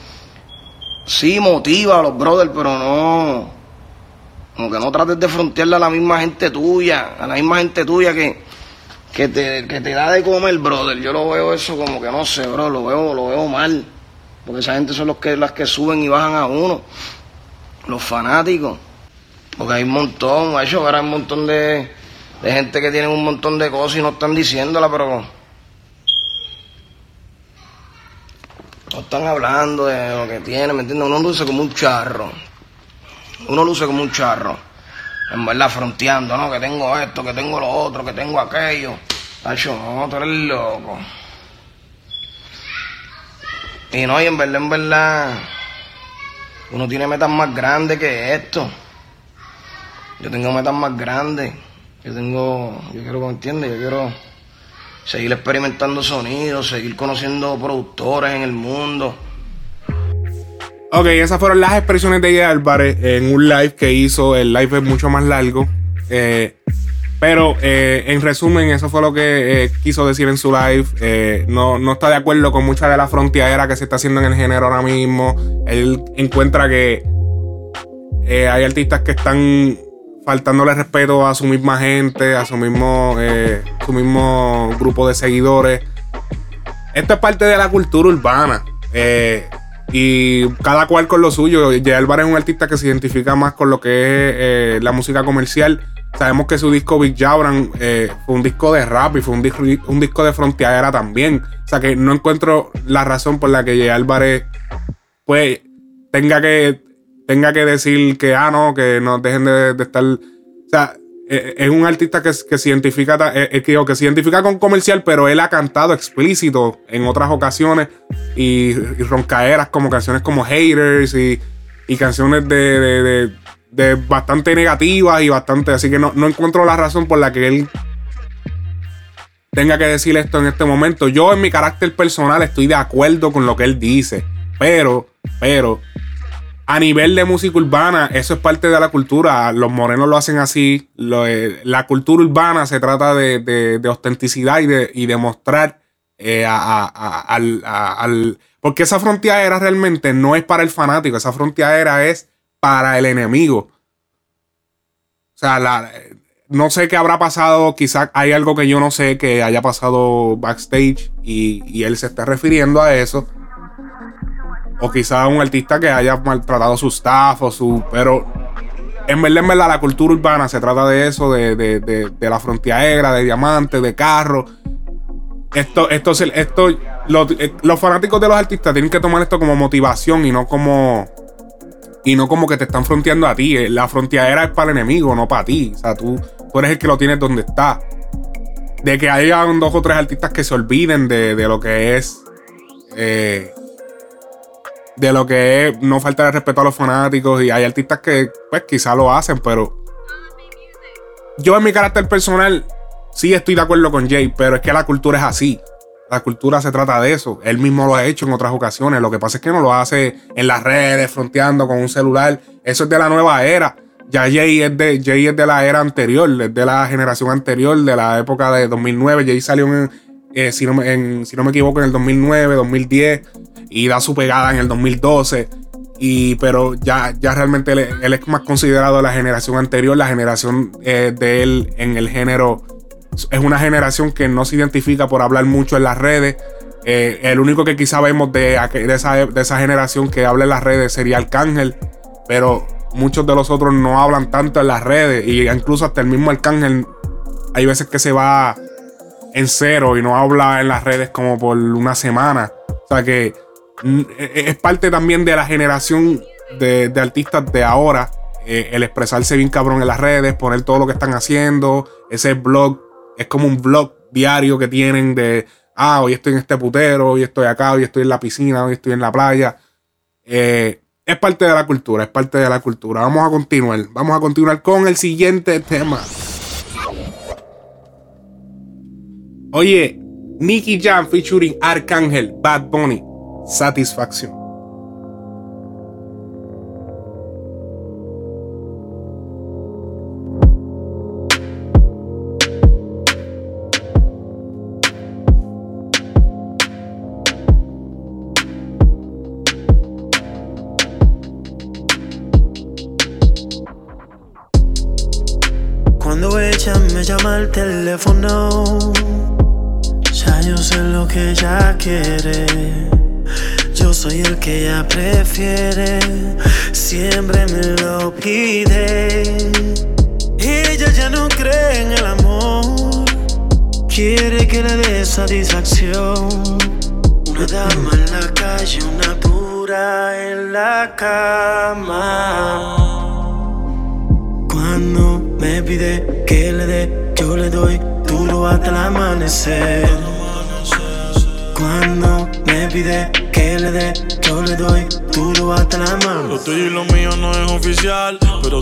Sí, motiva a los brothers, pero no, como que no trates de frontearle a la misma gente tuya, a la misma gente tuya que, que te, que te da de comer, brother. Yo lo veo eso como que no sé, bro, lo veo, lo veo mal. Porque esa gente son los que, las que suben y bajan a uno. Los fanáticos. Porque hay un montón, hecho, ahora hay un montón de, de gente que tienen un montón de cosas y no están diciéndola, pero no están hablando de lo que tienen, ¿me entiendes? Uno luce como un charro. Uno luce como un charro. En verdad, fronteando, ¿no? Que tengo esto, que tengo lo otro, que tengo aquello. Tacho, no, tú eres loco. Y no, y en verdad, en verdad, uno tiene metas más grandes que esto. Yo tengo metas más grandes. Yo tengo, yo quiero que me entiendes, yo quiero seguir experimentando sonidos, seguir conociendo productores en el mundo. Ok, esas fueron las expresiones de Jay Álvarez en un live que hizo. El live es mucho más largo. Eh, pero eh, en resumen, eso fue lo que eh, quiso decir en su live. No, no está de acuerdo con mucha de la frontera que se está haciendo en el género ahora mismo. Él encuentra que hay artistas que están faltándole respeto a su misma gente, a su mismo, eh, su mismo grupo de seguidores. Esto es parte de la cultura urbana. eh, y cada cual con lo suyo. Jay Álvarez es un artista que se identifica más con lo que es eh, la música comercial. Sabemos que su disco Big Jabran fue un disco de rap y fue un, disco- de frontera también. O sea que no encuentro la razón por la que Jay Álvarez pues tenga que tenga que decir que ah no que no dejen de, estar o sea eh, es un artista que, que se identifica eh, eh, que se identifica con comercial pero él ha cantado explícito en otras ocasiones y, y roncaeras como canciones como haters y, y canciones de, de- de- de bastante negativas y bastante así que no, no encuentro la razón por la que él tenga que decir esto en este momento. Yo en mi carácter personal estoy de acuerdo con lo que él dice, pero, pero, a nivel de música urbana, eso es parte de la cultura. Los morenos lo hacen así. Eh, la cultura urbana se trata de, de- autenticidad y de, mostrar eh, a- al, Porque esa frontera realmente no es para el fanático, esa frontera es para el enemigo. O sea, no sé qué habrá pasado. Quizás hay algo que yo no sé que haya pasado backstage y, y él se esté refiriendo a eso. O quizás un artista que haya maltratado su staff o su. Pero en verdad, en verdad, la cultura urbana se trata de eso, de, de, de, de la frontiera, de diamantes, de carros. Esto, esto, esto, los, eh, los fanáticos de los artistas tienen que tomar esto como motivación y no como. Y no como que te están fronteando a ti. Eh, La fronteadera es para el enemigo, no para ti. O sea, tú, tú eres el que lo tienes donde está. De que haya dos o tres artistas que se olviden de, de lo que es. eh, de lo que es no falta de respeto a los fanáticos. Y hay artistas que, pues, quizá lo hacen, pero. Yo, en mi carácter personal, sí estoy de acuerdo con Jay, pero es que la cultura es así. La cultura se trata de eso. Él mismo lo ha hecho en otras ocasiones. Lo que pasa es que no lo hace en las redes, fronteando con un celular. Eso es de la nueva era. Ya Jay es de, Jay es de la era anterior, es de la generación anterior, de la época de 2009. Jay salió en, eh, si, no, si no me equivoco, en el 2009, 2010 y da su pegada en el 2012. Y, pero ya, ya realmente él, es más considerado la generación anterior, la generación eh, de él en el género. Es una generación que no se identifica por hablar mucho en las redes. Eh, el único que quizá vemos de, esa, de esa generación que habla en las redes sería Arcángel. Pero muchos de los otros no hablan tanto en las redes. Y incluso hasta el mismo Arcángel hay veces que se va en cero y no habla en las redes como por una semana. O sea que mm, e- es parte también de la generación de, de artistas de ahora. eh, el expresarse bien cabrón en las redes, poner todo lo que están haciendo. Ese blog es como un blog diario que tienen de, ah, hoy estoy en este putero, hoy estoy acá, hoy estoy en la piscina, hoy estoy en la playa. Eh, es parte de la cultura, es parte de la cultura. Vamos a continuar, vamos a continuar con el siguiente tema. Oye, Nicky Jam featuring Arcángel, Bad Bunny, Satisfacción.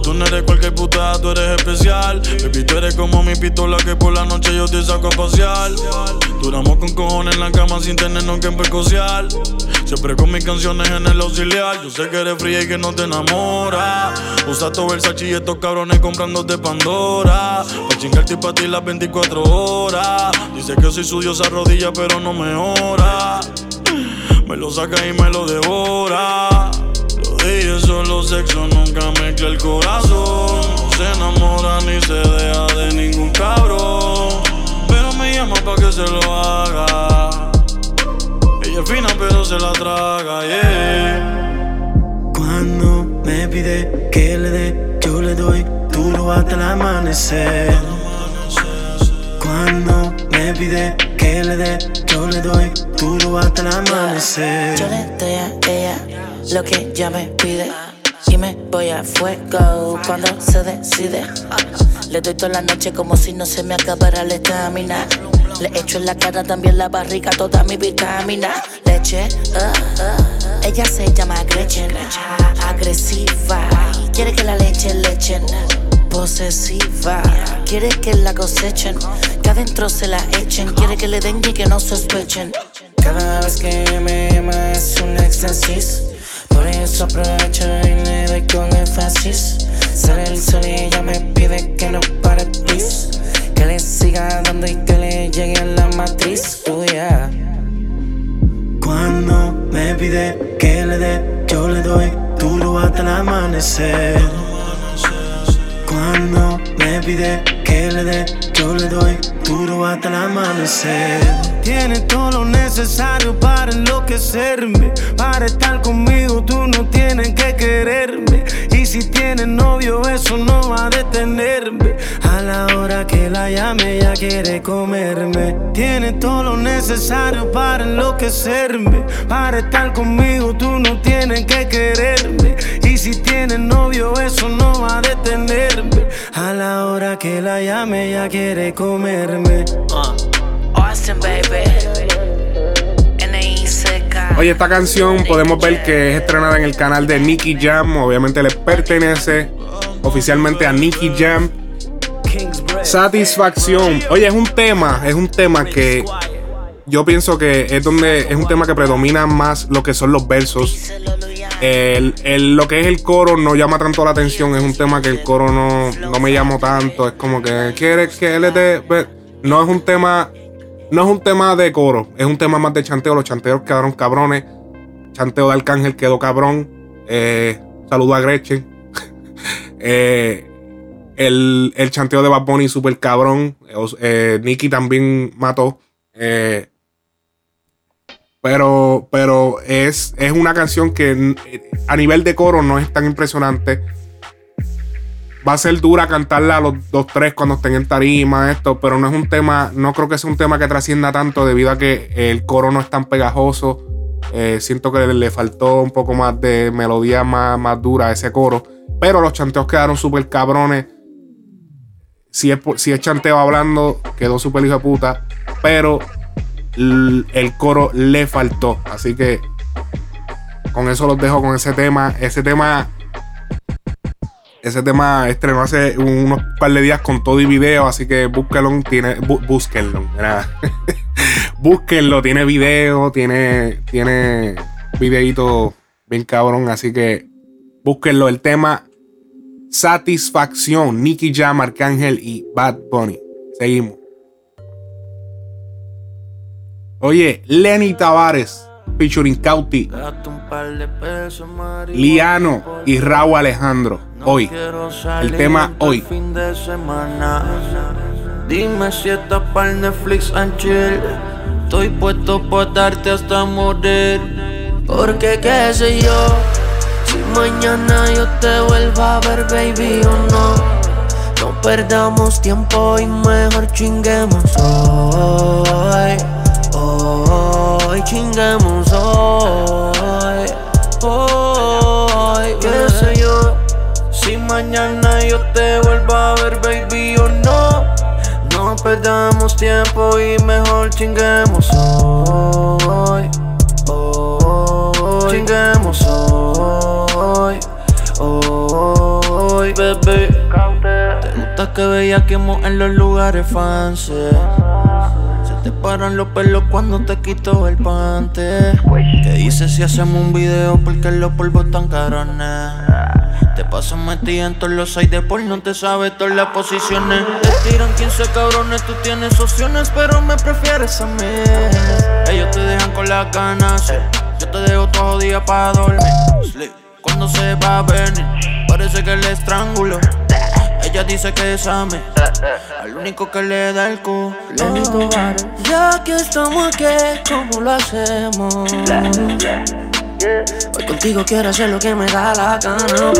Tú no eres cualquier puta, tú eres especial. Baby, tú eres como mi pistola que por la noche yo te saco a pasear. Duramos con cojones en la cama sin tenernos que empecociar. Siempre con mis canciones en el auxiliar. Yo sé que eres fría y que no te enamora. Usa el sachi y estos cabrones comprándote Pandora. Pa' chingarte y pa' ti las 24 horas. Dice que soy su diosa rodilla, pero no me ora. Me lo saca y me lo devora. Ella es solo sexo, nunca mezcla el corazón. No se enamora ni se deja de ningún cabrón. Pero me llama pa' que se lo haga. Ella es fina, pero se la traga, yeah. Cuando me pide que le dé, yo le doy duro hasta el amanecer. Cuando me pide que le dé, yo le doy duro hasta el amanecer. Yo le ella lo que ella me pide y me voy a fuego cuando se decide. Le doy toda la noche como si no se me acabara la estamina. Le echo en la cara también la barriga toda mi vitamina. Leche, ah, ah. ella se llama Gretchen, agresiva. Quiere que la leche le echen. Posesiva, quiere que la cosechen, que adentro se la echen, quiere que le den y que no sospechen. Cada vez que me llama es un éxtasis, por eso aprovecho y le doy con énfasis. Sale el sol y ella me pide que no pare, please. Que le siga dando y que le llegue a la matriz, oh yeah. Cuando me pide que le dé, yo le doy duro hasta el amanecer. Cuando me pide que le dé, yo le doy duro hasta el amanecer. Tiene todo lo necesario para enloquecerme. Para estar conmigo tú no tienes que quererme. Y si tienes novio eso no va a detenerme. A la hora que la llame ella quiere comerme. Tiene todo lo necesario para enloquecerme. Para estar conmigo tú no tienes que quererme. Si tienes novio eso no va a detenerme. A la hora que la llame ella quiere comerme. Austin, baby. N-I-C-K. Oye, esta canción podemos ver que es estrenada en el canal de Nicky Jam. Obviamente le pertenece oficialmente a Nicky Jam. Satisfacción. Oye, es un tema, es un tema que yo pienso que es donde es un tema que predomina más lo que son los versos. El, el- lo que es el coro no llama tanto la atención. Es un tema que el coro no, no me llamó tanto. Es como que quiere que él te. No es un tema. No es un tema de coro. Es un tema más de chanteo. Los chanteos quedaron cabrones. Chanteo de Arcángel quedó cabrón. Eh, saludo a Gretchen. [LAUGHS] Eh, el, el chanteo de Bad Bunny super cabrón. Eh, eh, Nicky también mató. Eh, pero, pero es, es una canción que eh, a nivel de coro no es tan impresionante. Va a ser dura cantarla a los dos, tres cuando estén en tarima, esto, pero no es un tema, no creo que sea un tema que trascienda tanto debido a que el coro no es tan pegajoso. Eh, siento que le, faltó un poco más de melodía más, más dura a ese coro. Pero los chanteos quedaron súper cabrones. Si es, si es chanteo hablando, quedó súper hijo de puta. Pero el coro le faltó. Así que con eso los dejo con ese tema. Ese tema. Ese tema estrenó hace unos par de días con todo y video. Así que búsquenlo. Tiene, bú- búsquenlo. [LAUGHS] Búsquenlo. Tiene video. Tiene. Tiene videito bien cabrón. Así que búsquenlo. El tema Satisfacción. Nicky Jam, Arcángel y Bad Bunny. Seguimos. Oye, Lenny Tavares, featuring Cauti, Liano y Raúl Alejandro. Hoy, el tema hoy. Dime si estás para Netflix and chill. Estoy puesto para darte hasta morir. Porque qué sé yo, si mañana yo te vuelvo a ver, baby, o no. No perdamos tiempo y mejor chinguemos hoy. Hoy chinguemos hoy. Hoy, qué sé yo. Si mañana yo te vuelvo a ver, baby, o no. No perdamos tiempo y mejor chinguemos hoy. Hoy, chinguemos hoy. Hoy, bebé. Te gusta que bellaquemos en los lugares fancy. Te paran los pelos cuando te quito el pante. ¿Qué dices si hacemos un video porque los polvos están carones? Te paso metida en todos los sites de porno, te sabes todas las posiciones. Te tiran 15 cabrones, tú tienes opciones, pero me prefieres a mí. Ellos te dejan con las ganas, yo te dejo todo día para dormir. Sleep. Cuando se va a venir, parece que le estrangulo. Ella dice que es a mí, al único que le da el culo. Ya que estamos aquí, ¿cómo lo hacemos? Hoy contigo quiero hacer lo que me da la gana.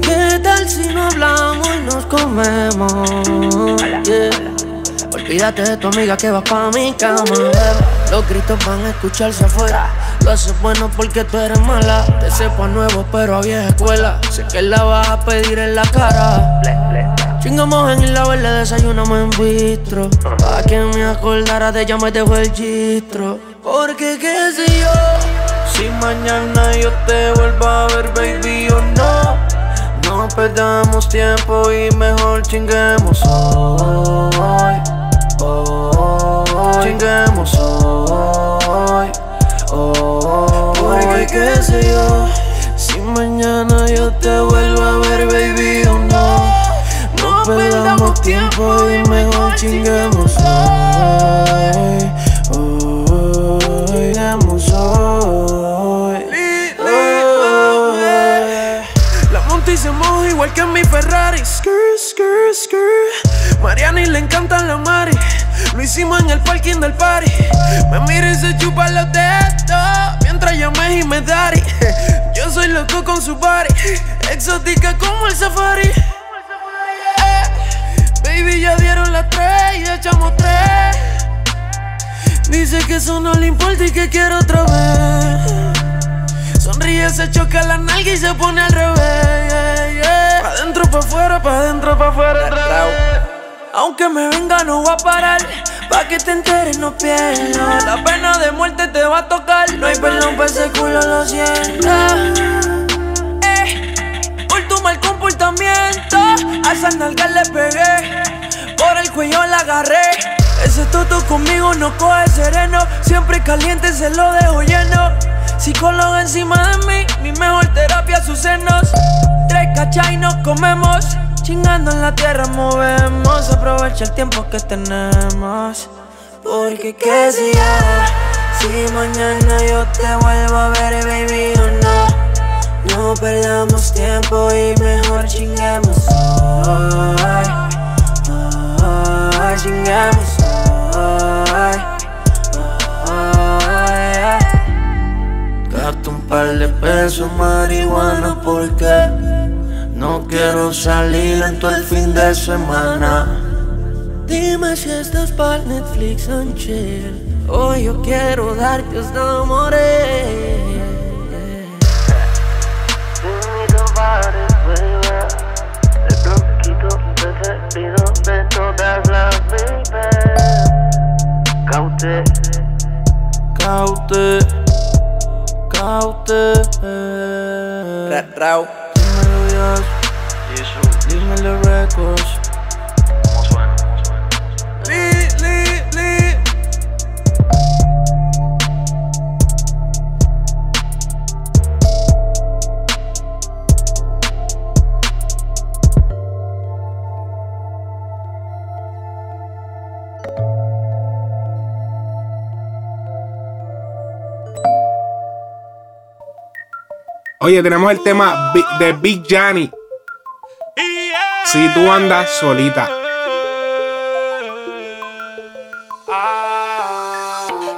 ¿Qué tal si no hablamos y nos comemos? Yeah. Olvídate de tu amiga que va pa' mi cama. Los gritos van a escucharse afuera. Lo haces bueno porque tú eres mala. Te sepa nuevo, pero a vieja escuela. Sé que la vas a pedir en la cara. Chingamos en lado, le desayunamos en bistro. Pa' que me acordara de ella me dejó el gistro. Porque qué sé yo. Si mañana yo te vuelvo a ver, baby, o no. No perdamos tiempo y mejor chinguemos. Hoy. Chinguemos hoy. Hoy. Porque qué sé yo. Si mañana yo te vuelvo a ver, baby, o no. No perdamos tiempo y mejor chinguemos hoy. Hoy. Chinguemos hoy. La monta y se moja igual que en mi Ferrari. Skr, skr, skr. Mariana y le encantan la mari. Lo hicimos en el parking del party. Me mira y se chupa los dedos. Mientras llame y me daddy. [LAUGHS] Yo soy loco con su body. Exótica como el safari. Eh, Baby, ya dieron las tres y echamos tres. Dice que eso no le importa y que quiere otra vez. Sonríe, se choca la nalga y se pone al revés. yeah, yeah. Pa' dentro, pa' afuera, pa' dentro, pa' afuera. otra vez. Aunque me venga, no va a parar. Pa' que te enteres, no pierdas. La pena de muerte te va a tocar. No hay perdón pa' ese culo, lo siento. Eh, por tu mal comportamiento, a esa nalga le pegué. Por el cuello la agarré. Ese toto conmigo no coge sereno. Siempre caliente se lo dejo lleno. Psicóloga encima de mí, mi mejor terapia sus senos. Tres cachas nos comemos. Chingando en la tierra movemos. Aprovecha el tiempo que tenemos. Porque qué si ya, si mañana yo te vuelvo a ver, baby, o no. No perdamos tiempo y mejor chinguemos hoy. Hoy chinguemos hoy. Gasto un par de pesos marihuana porque no quiero salir en todo el fin de semana. Dime si estás para Netflix and chill. Hoy yo quiero darte hasta morir. de todas las baby. Caute, Caute, caute. Yeah. Leave me the records. Oye, tenemos el tema de Big Johnny. Si tú andas solita.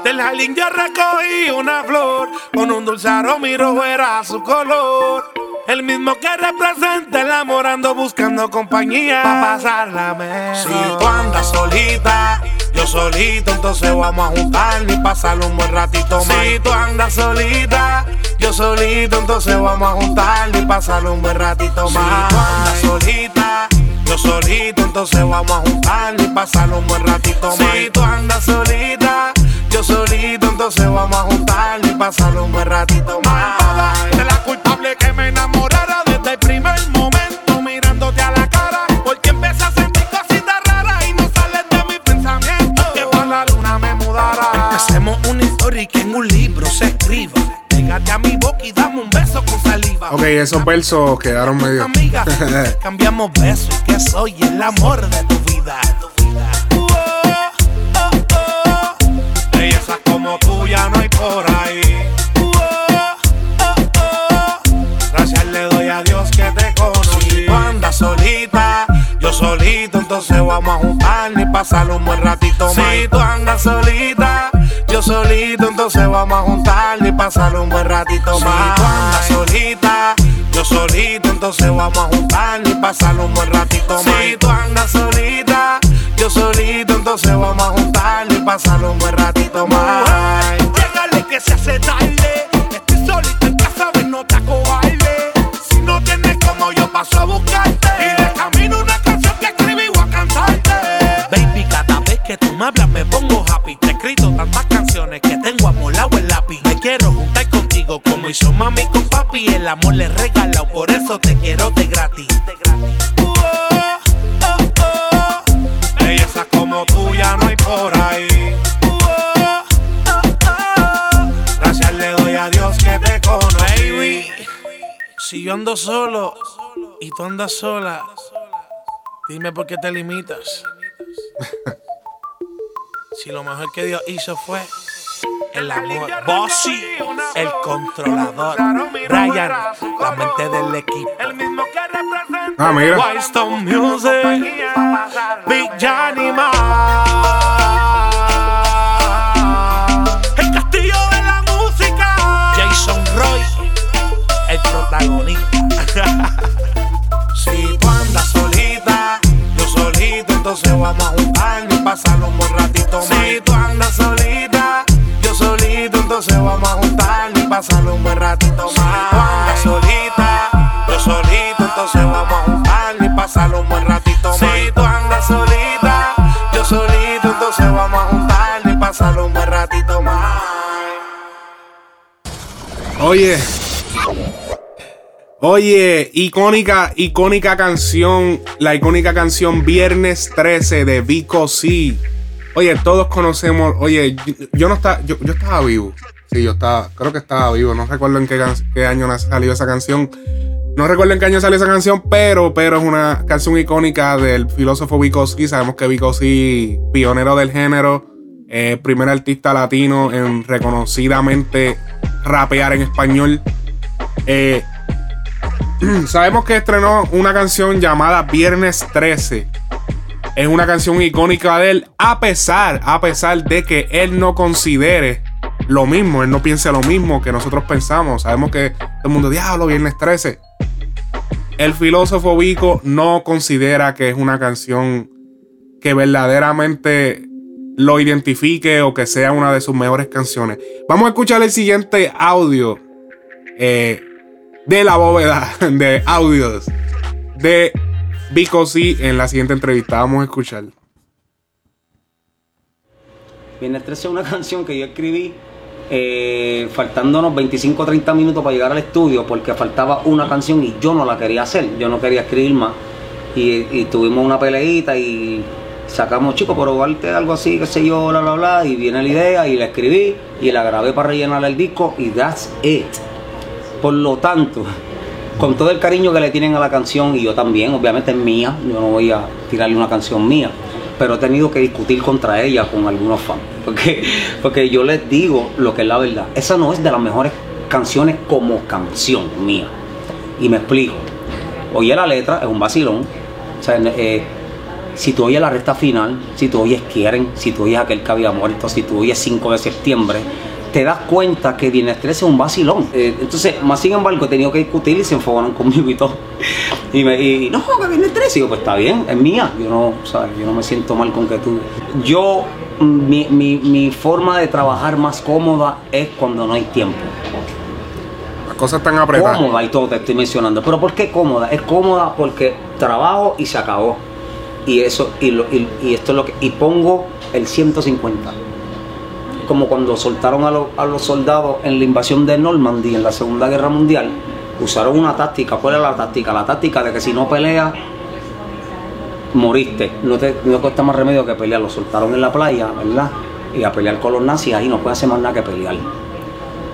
Del jardín yo recogí una flor con un dulce aroma y rojo era su color. El mismo que representa el amor ando buscando compañía para pasarla mejor. Si tú andas solita, yo solito, entonces vamos a juntarnos y pasar un buen ratito más. Si tú andas solita, yo solito, entonces vamos a juntarnos y pasar un buen ratito más. Si tú andas solita, yo solito, entonces vamos a juntarnos y pasar un buen ratito más. Si tú andas solita, yo solito, entonces vamos a juntarnos y pasar un buen ratito más. De la culpable que me enamorara desde el primer momento, mirándote a la cara, porque empecé a sentir cositas raras y no sales de mi pensamiento. Que para la luna me mudara. Empecemos una historia y que en un libro se escriba. Pégate a mi boca y dame un beso con saliva. Ok, esos versos quedaron medio. Amiga, [LAUGHS] cambiamos besos que soy el amor de tu vida. Oh, oh, oh. Bellezas como tú ya no hay por ahí. Oh, oh, oh. Gracias le doy a Dios que te conocí. Tú andas solita, yo solito, entonces vamos a juntarnos y pasar un buen ratito más. Si tú andas solita, yo solito, entonces vamos a juntarnos y pasar un buen ratito más. Si tú andas solita, yo solito, entonces vamos a juntarnos y pasar un buen ratito más. Si tú andas solita, yo solito, entonces vamos a juntarnos y pasar un buen ratito hizo mami con papi. El amor le he regalado, por eso te quiero de gratis. Oh. Bellezas como tú ya no hay por ahí. Gracias le doy a Dios que te conocí. Baby, si yo ando solo y tú andas sola, dime por qué te limitas. [LAUGHS] si lo mejor que Dios hizo fue el amor. Bossy, el controlador. Brian, la mente del equipo. El mismo que representa Ah, mira. Whitestone Music. Big Johnny Ma. El castillo de la música. Jason Roy, el protagonista. [LAUGHS] si tú andas solita, yo solito, entonces vamos a juntarnos y pasarlo un buen ratito más. Si tú andas solita, entonces vamos a juntarnos y pasarlo un buen ratito más. Andas solita, yo solito, entonces vamos a juntarnos y pasarlo un buen ratito más. Si tú andas solita, yo solito, entonces vamos a juntarnos y pasarlo un buen ratito más. Oye. Oye, icónica, icónica canción, la icónica canción Viernes 13 de Vico C. Oye, todos conocemos, oye, yo, no estaba, yo, yo estaba vivo. Sí, yo estaba, creo que estaba vivo. No recuerdo en qué, año salió esa canción. No recuerdo en qué año salió esa canción, pero, pero es una canción icónica del filósofo Vygotsky. Sabemos que Vygotsky, pionero del género, eh, primer artista latino en reconocidamente rapear en español. Eh, [CLEARS THROAT] sabemos que estrenó una canción llamada Viernes 13. Es una canción icónica de él, a pesar, a pesar de que él no considere lo mismo, él no piense lo mismo que nosotros pensamos. Sabemos que el mundo, diablo, Viernes 13. El filósofo Vico no considera que es una canción que verdaderamente lo identifique o que sea una de sus mejores canciones. Vamos a escuchar el siguiente audio eh, de la bóveda de audios de Vico C en la siguiente entrevista. Vamos a escuchar. Viernes 13 es una [LAUGHS] canción que yo escribí eh, faltándonos 25 o 30 minutos para llegar al estudio porque faltaba una canción y yo no la quería hacer, yo no quería escribir más. Y, tuvimos una peleita y sacamos, chicos, pero arte algo así, qué sé yo, bla, bla, bla. Y viene la idea y la escribí y la grabé para rellenar el disco y that's it. Por lo tanto, con todo el cariño que le tienen a la canción, y yo también, obviamente es mía, yo no voy a tirarle una canción mía, pero he tenido que discutir contra ella con algunos fans, porque, [LAUGHS] porque yo les digo lo que es la verdad, esa no es de las mejores canciones como canción mía, y me explico, oye la letra, es un vacilón, o sea, eh, si tú oyes la recta final, si tú oyes Quieren, si tú oyes aquel que había muerto, si tú oyes 5 de septiembre, te das cuenta que 13 es un vacilón. Eh, entonces, más sin embargo, he tenido que discutir y se enfocaron conmigo y todo. Y me y, no, que 13. Y yo, pues está bien, es mía. Yo no, ¿sabes? Yo no me siento mal con que tú. Yo, mi, mi, mi forma de trabajar más cómoda es cuando no hay tiempo. Las cosas están apretadas. Cómoda y todo te estoy mencionando. Pero ¿por qué cómoda? Es cómoda porque trabajo y se acabó. Y eso, y, lo, y, y esto es lo que. Y pongo el 150 como cuando soltaron a, lo- a los soldados en la invasión de Normandy en la Segunda Guerra Mundial, usaron una táctica. ¿Cuál era la táctica? La táctica de que si no peleas, moriste. No te, no cuesta más remedio que pelear. Lo soltaron en la playa, ¿verdad? Y a pelear con los nazis, ahí no puede hacer más nada que pelear.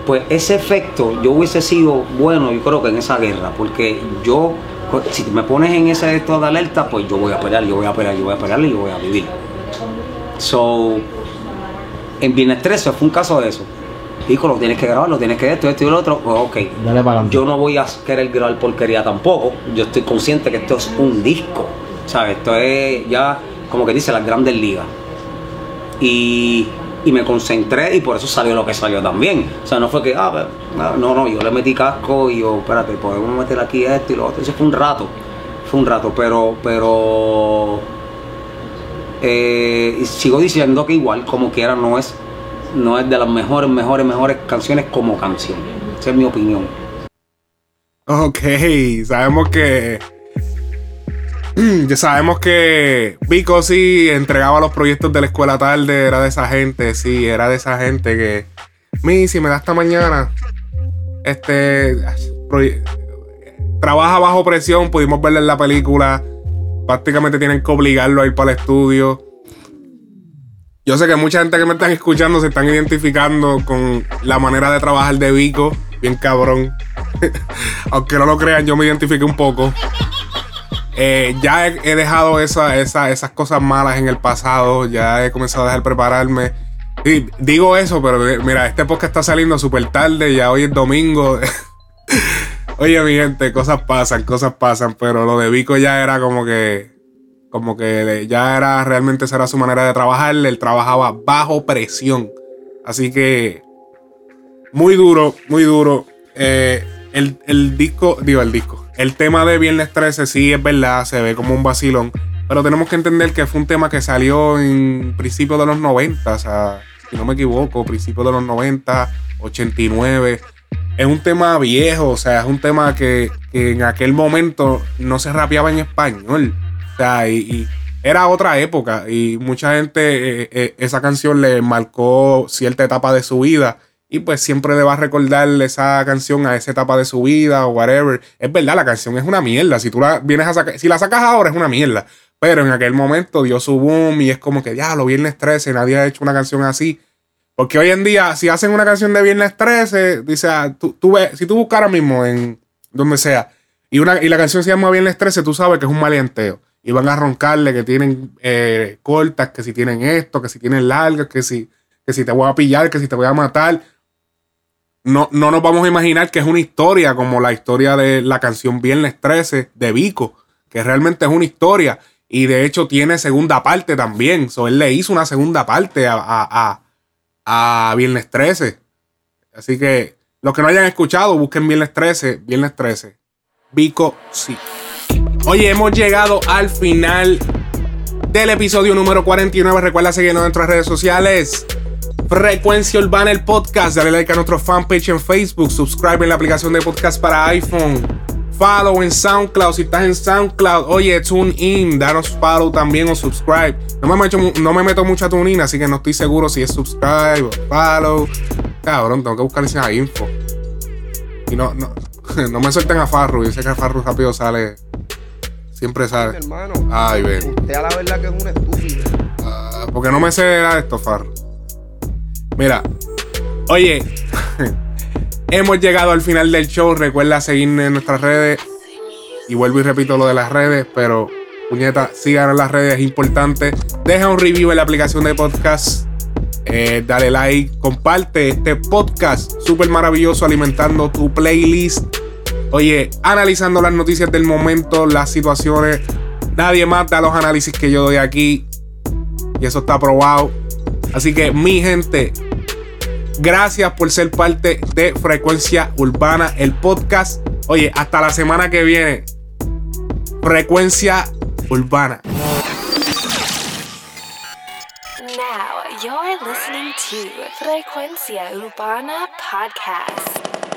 Pues ese efecto yo hubiese sido bueno, yo creo que en esa guerra, porque yo, pues, si me pones en ese estado de alerta, pues yo voy a pelear, yo voy a pelear, yo voy a pelear y yo voy a vivir. So, en Viernes 13 fue un caso de eso. Hijo, lo tienes que grabar, lo tienes que esto, esto y lo otro. Pues ok. Dale para. Yo no voy a querer grabar porquería tampoco. Yo estoy consciente que esto es un disco. ¿Sabes? Esto es ya, como que dice, las grandes ligas. Y, y me concentré y por eso salió lo que salió también. O sea, no fue que, ah, pues, no, no, yo le metí casco y yo, espérate, podemos meter aquí esto y lo otro. Eso fue un rato. Fue un rato, pero, pero eh, sigo diciendo que igual, como quiera, no es, no es de las mejores, mejores, mejores canciones como canción. Esa es mi opinión. Ok, sabemos que. Ya sabemos que Vico sí entregaba los proyectos de la escuela tarde, era de esa gente, sí, era de esa gente que. Mi, si me da esta mañana. Este. Trabaja bajo presión, pudimos verlo en la película. Prácticamente tienen que obligarlo a ir para el estudio. Yo sé que mucha gente que me están escuchando se están identificando con la manera de trabajar de Vico. Bien cabrón. [LAUGHS] Aunque no lo crean, yo me identifiqué un poco. Eh, ya he, dejado esa, esa- esas cosas malas en el pasado. Ya he comenzado a dejar prepararme. Digo eso, pero mira, este podcast está saliendo súper tarde. Ya hoy es domingo. [LAUGHS] Oye, mi gente, cosas pasan, cosas pasan. Pero lo de Vico ya era como que. Como que ya era realmente esa su manera de trabajar. Él trabajaba bajo presión. Así que muy duro, muy duro. Eh, el, el disco, digo el disco. El tema de Viernes 13 sí es verdad, se ve como un vacilón. Pero tenemos que entender que fue un tema que salió en principios de los 90, o sea, si no me equivoco, principios de los 90, 89. Es un tema viejo, o sea, es un tema que, en aquel momento no se rapeaba en español. O sea, y, y era otra época y mucha gente, eh, eh, esa canción le marcó cierta etapa de su vida y pues siempre le va a recordar esa canción a esa etapa de su vida o whatever. Es verdad, la canción es una mierda. Si tú la vienes a sacar, si la sacas ahora es una mierda. Pero en aquel momento dio su boom y es como que ya, lo viernes 13, nadie ha hecho una canción así. Porque hoy en día, si hacen una canción de viernes 13, dice, ah, tú, tú ves, si tú buscas ahora mismo en donde sea, y, una, y la canción se llama Viernes 13, tú sabes que es un maleanteo. Y van a roncarle que tienen eh, cortas, que si tienen esto, que si tienen largas, que si, que si te voy a pillar, que si te voy a matar. No, no nos vamos a imaginar que es una historia como la historia de la canción Viernes 13 de Vico, que realmente es una historia. Y de hecho tiene segunda parte también. So, él le hizo una segunda parte a, a Viernes 13. Así que los que no hayan escuchado, busquen Viernes 13. Viernes 13. Vico sí. Oye, hemos llegado al final del episodio número 49. Recuerda seguirnos en nuestras redes sociales. Frecuencia Urbana, el podcast. Dale like a nuestro fanpage en Facebook. Subscribe en la aplicación de podcast para iPhone. Follow en SoundCloud. Si estás en SoundCloud, oye, tune in. Danos follow también o subscribe. No me, meto, no me meto mucho a tune in, así que no estoy seguro si es subscribe o follow. Cabrón, tengo que buscar esa info. Y no, no, [LAUGHS] no me suelten a Farru. Yo sé que a Farru rápido sale. Siempre sale. Hermano, Ay, ven. usted a la verdad que es un estúpido. Ah, porque no me sé de esto, Farru. Mira, oye, [LAUGHS] hemos llegado al final del show. Recuerda seguirnos en nuestras redes. Y vuelvo y repito lo de las redes, pero puñeta, sigan en las redes, es importante. Deja un review en la aplicación de podcast. Eh, dale like, comparte este podcast súper maravilloso alimentando tu playlist. Oye, analizando las noticias del momento, las situaciones. Nadie más da los análisis que yo doy aquí. Y eso está aprobado. Así que mi gente, gracias por ser parte de Frecuencia Urbana, el podcast. Oye, hasta la semana que viene. Frecuencia Urbana. Now you're listening to Frecuencia Urbana Podcast.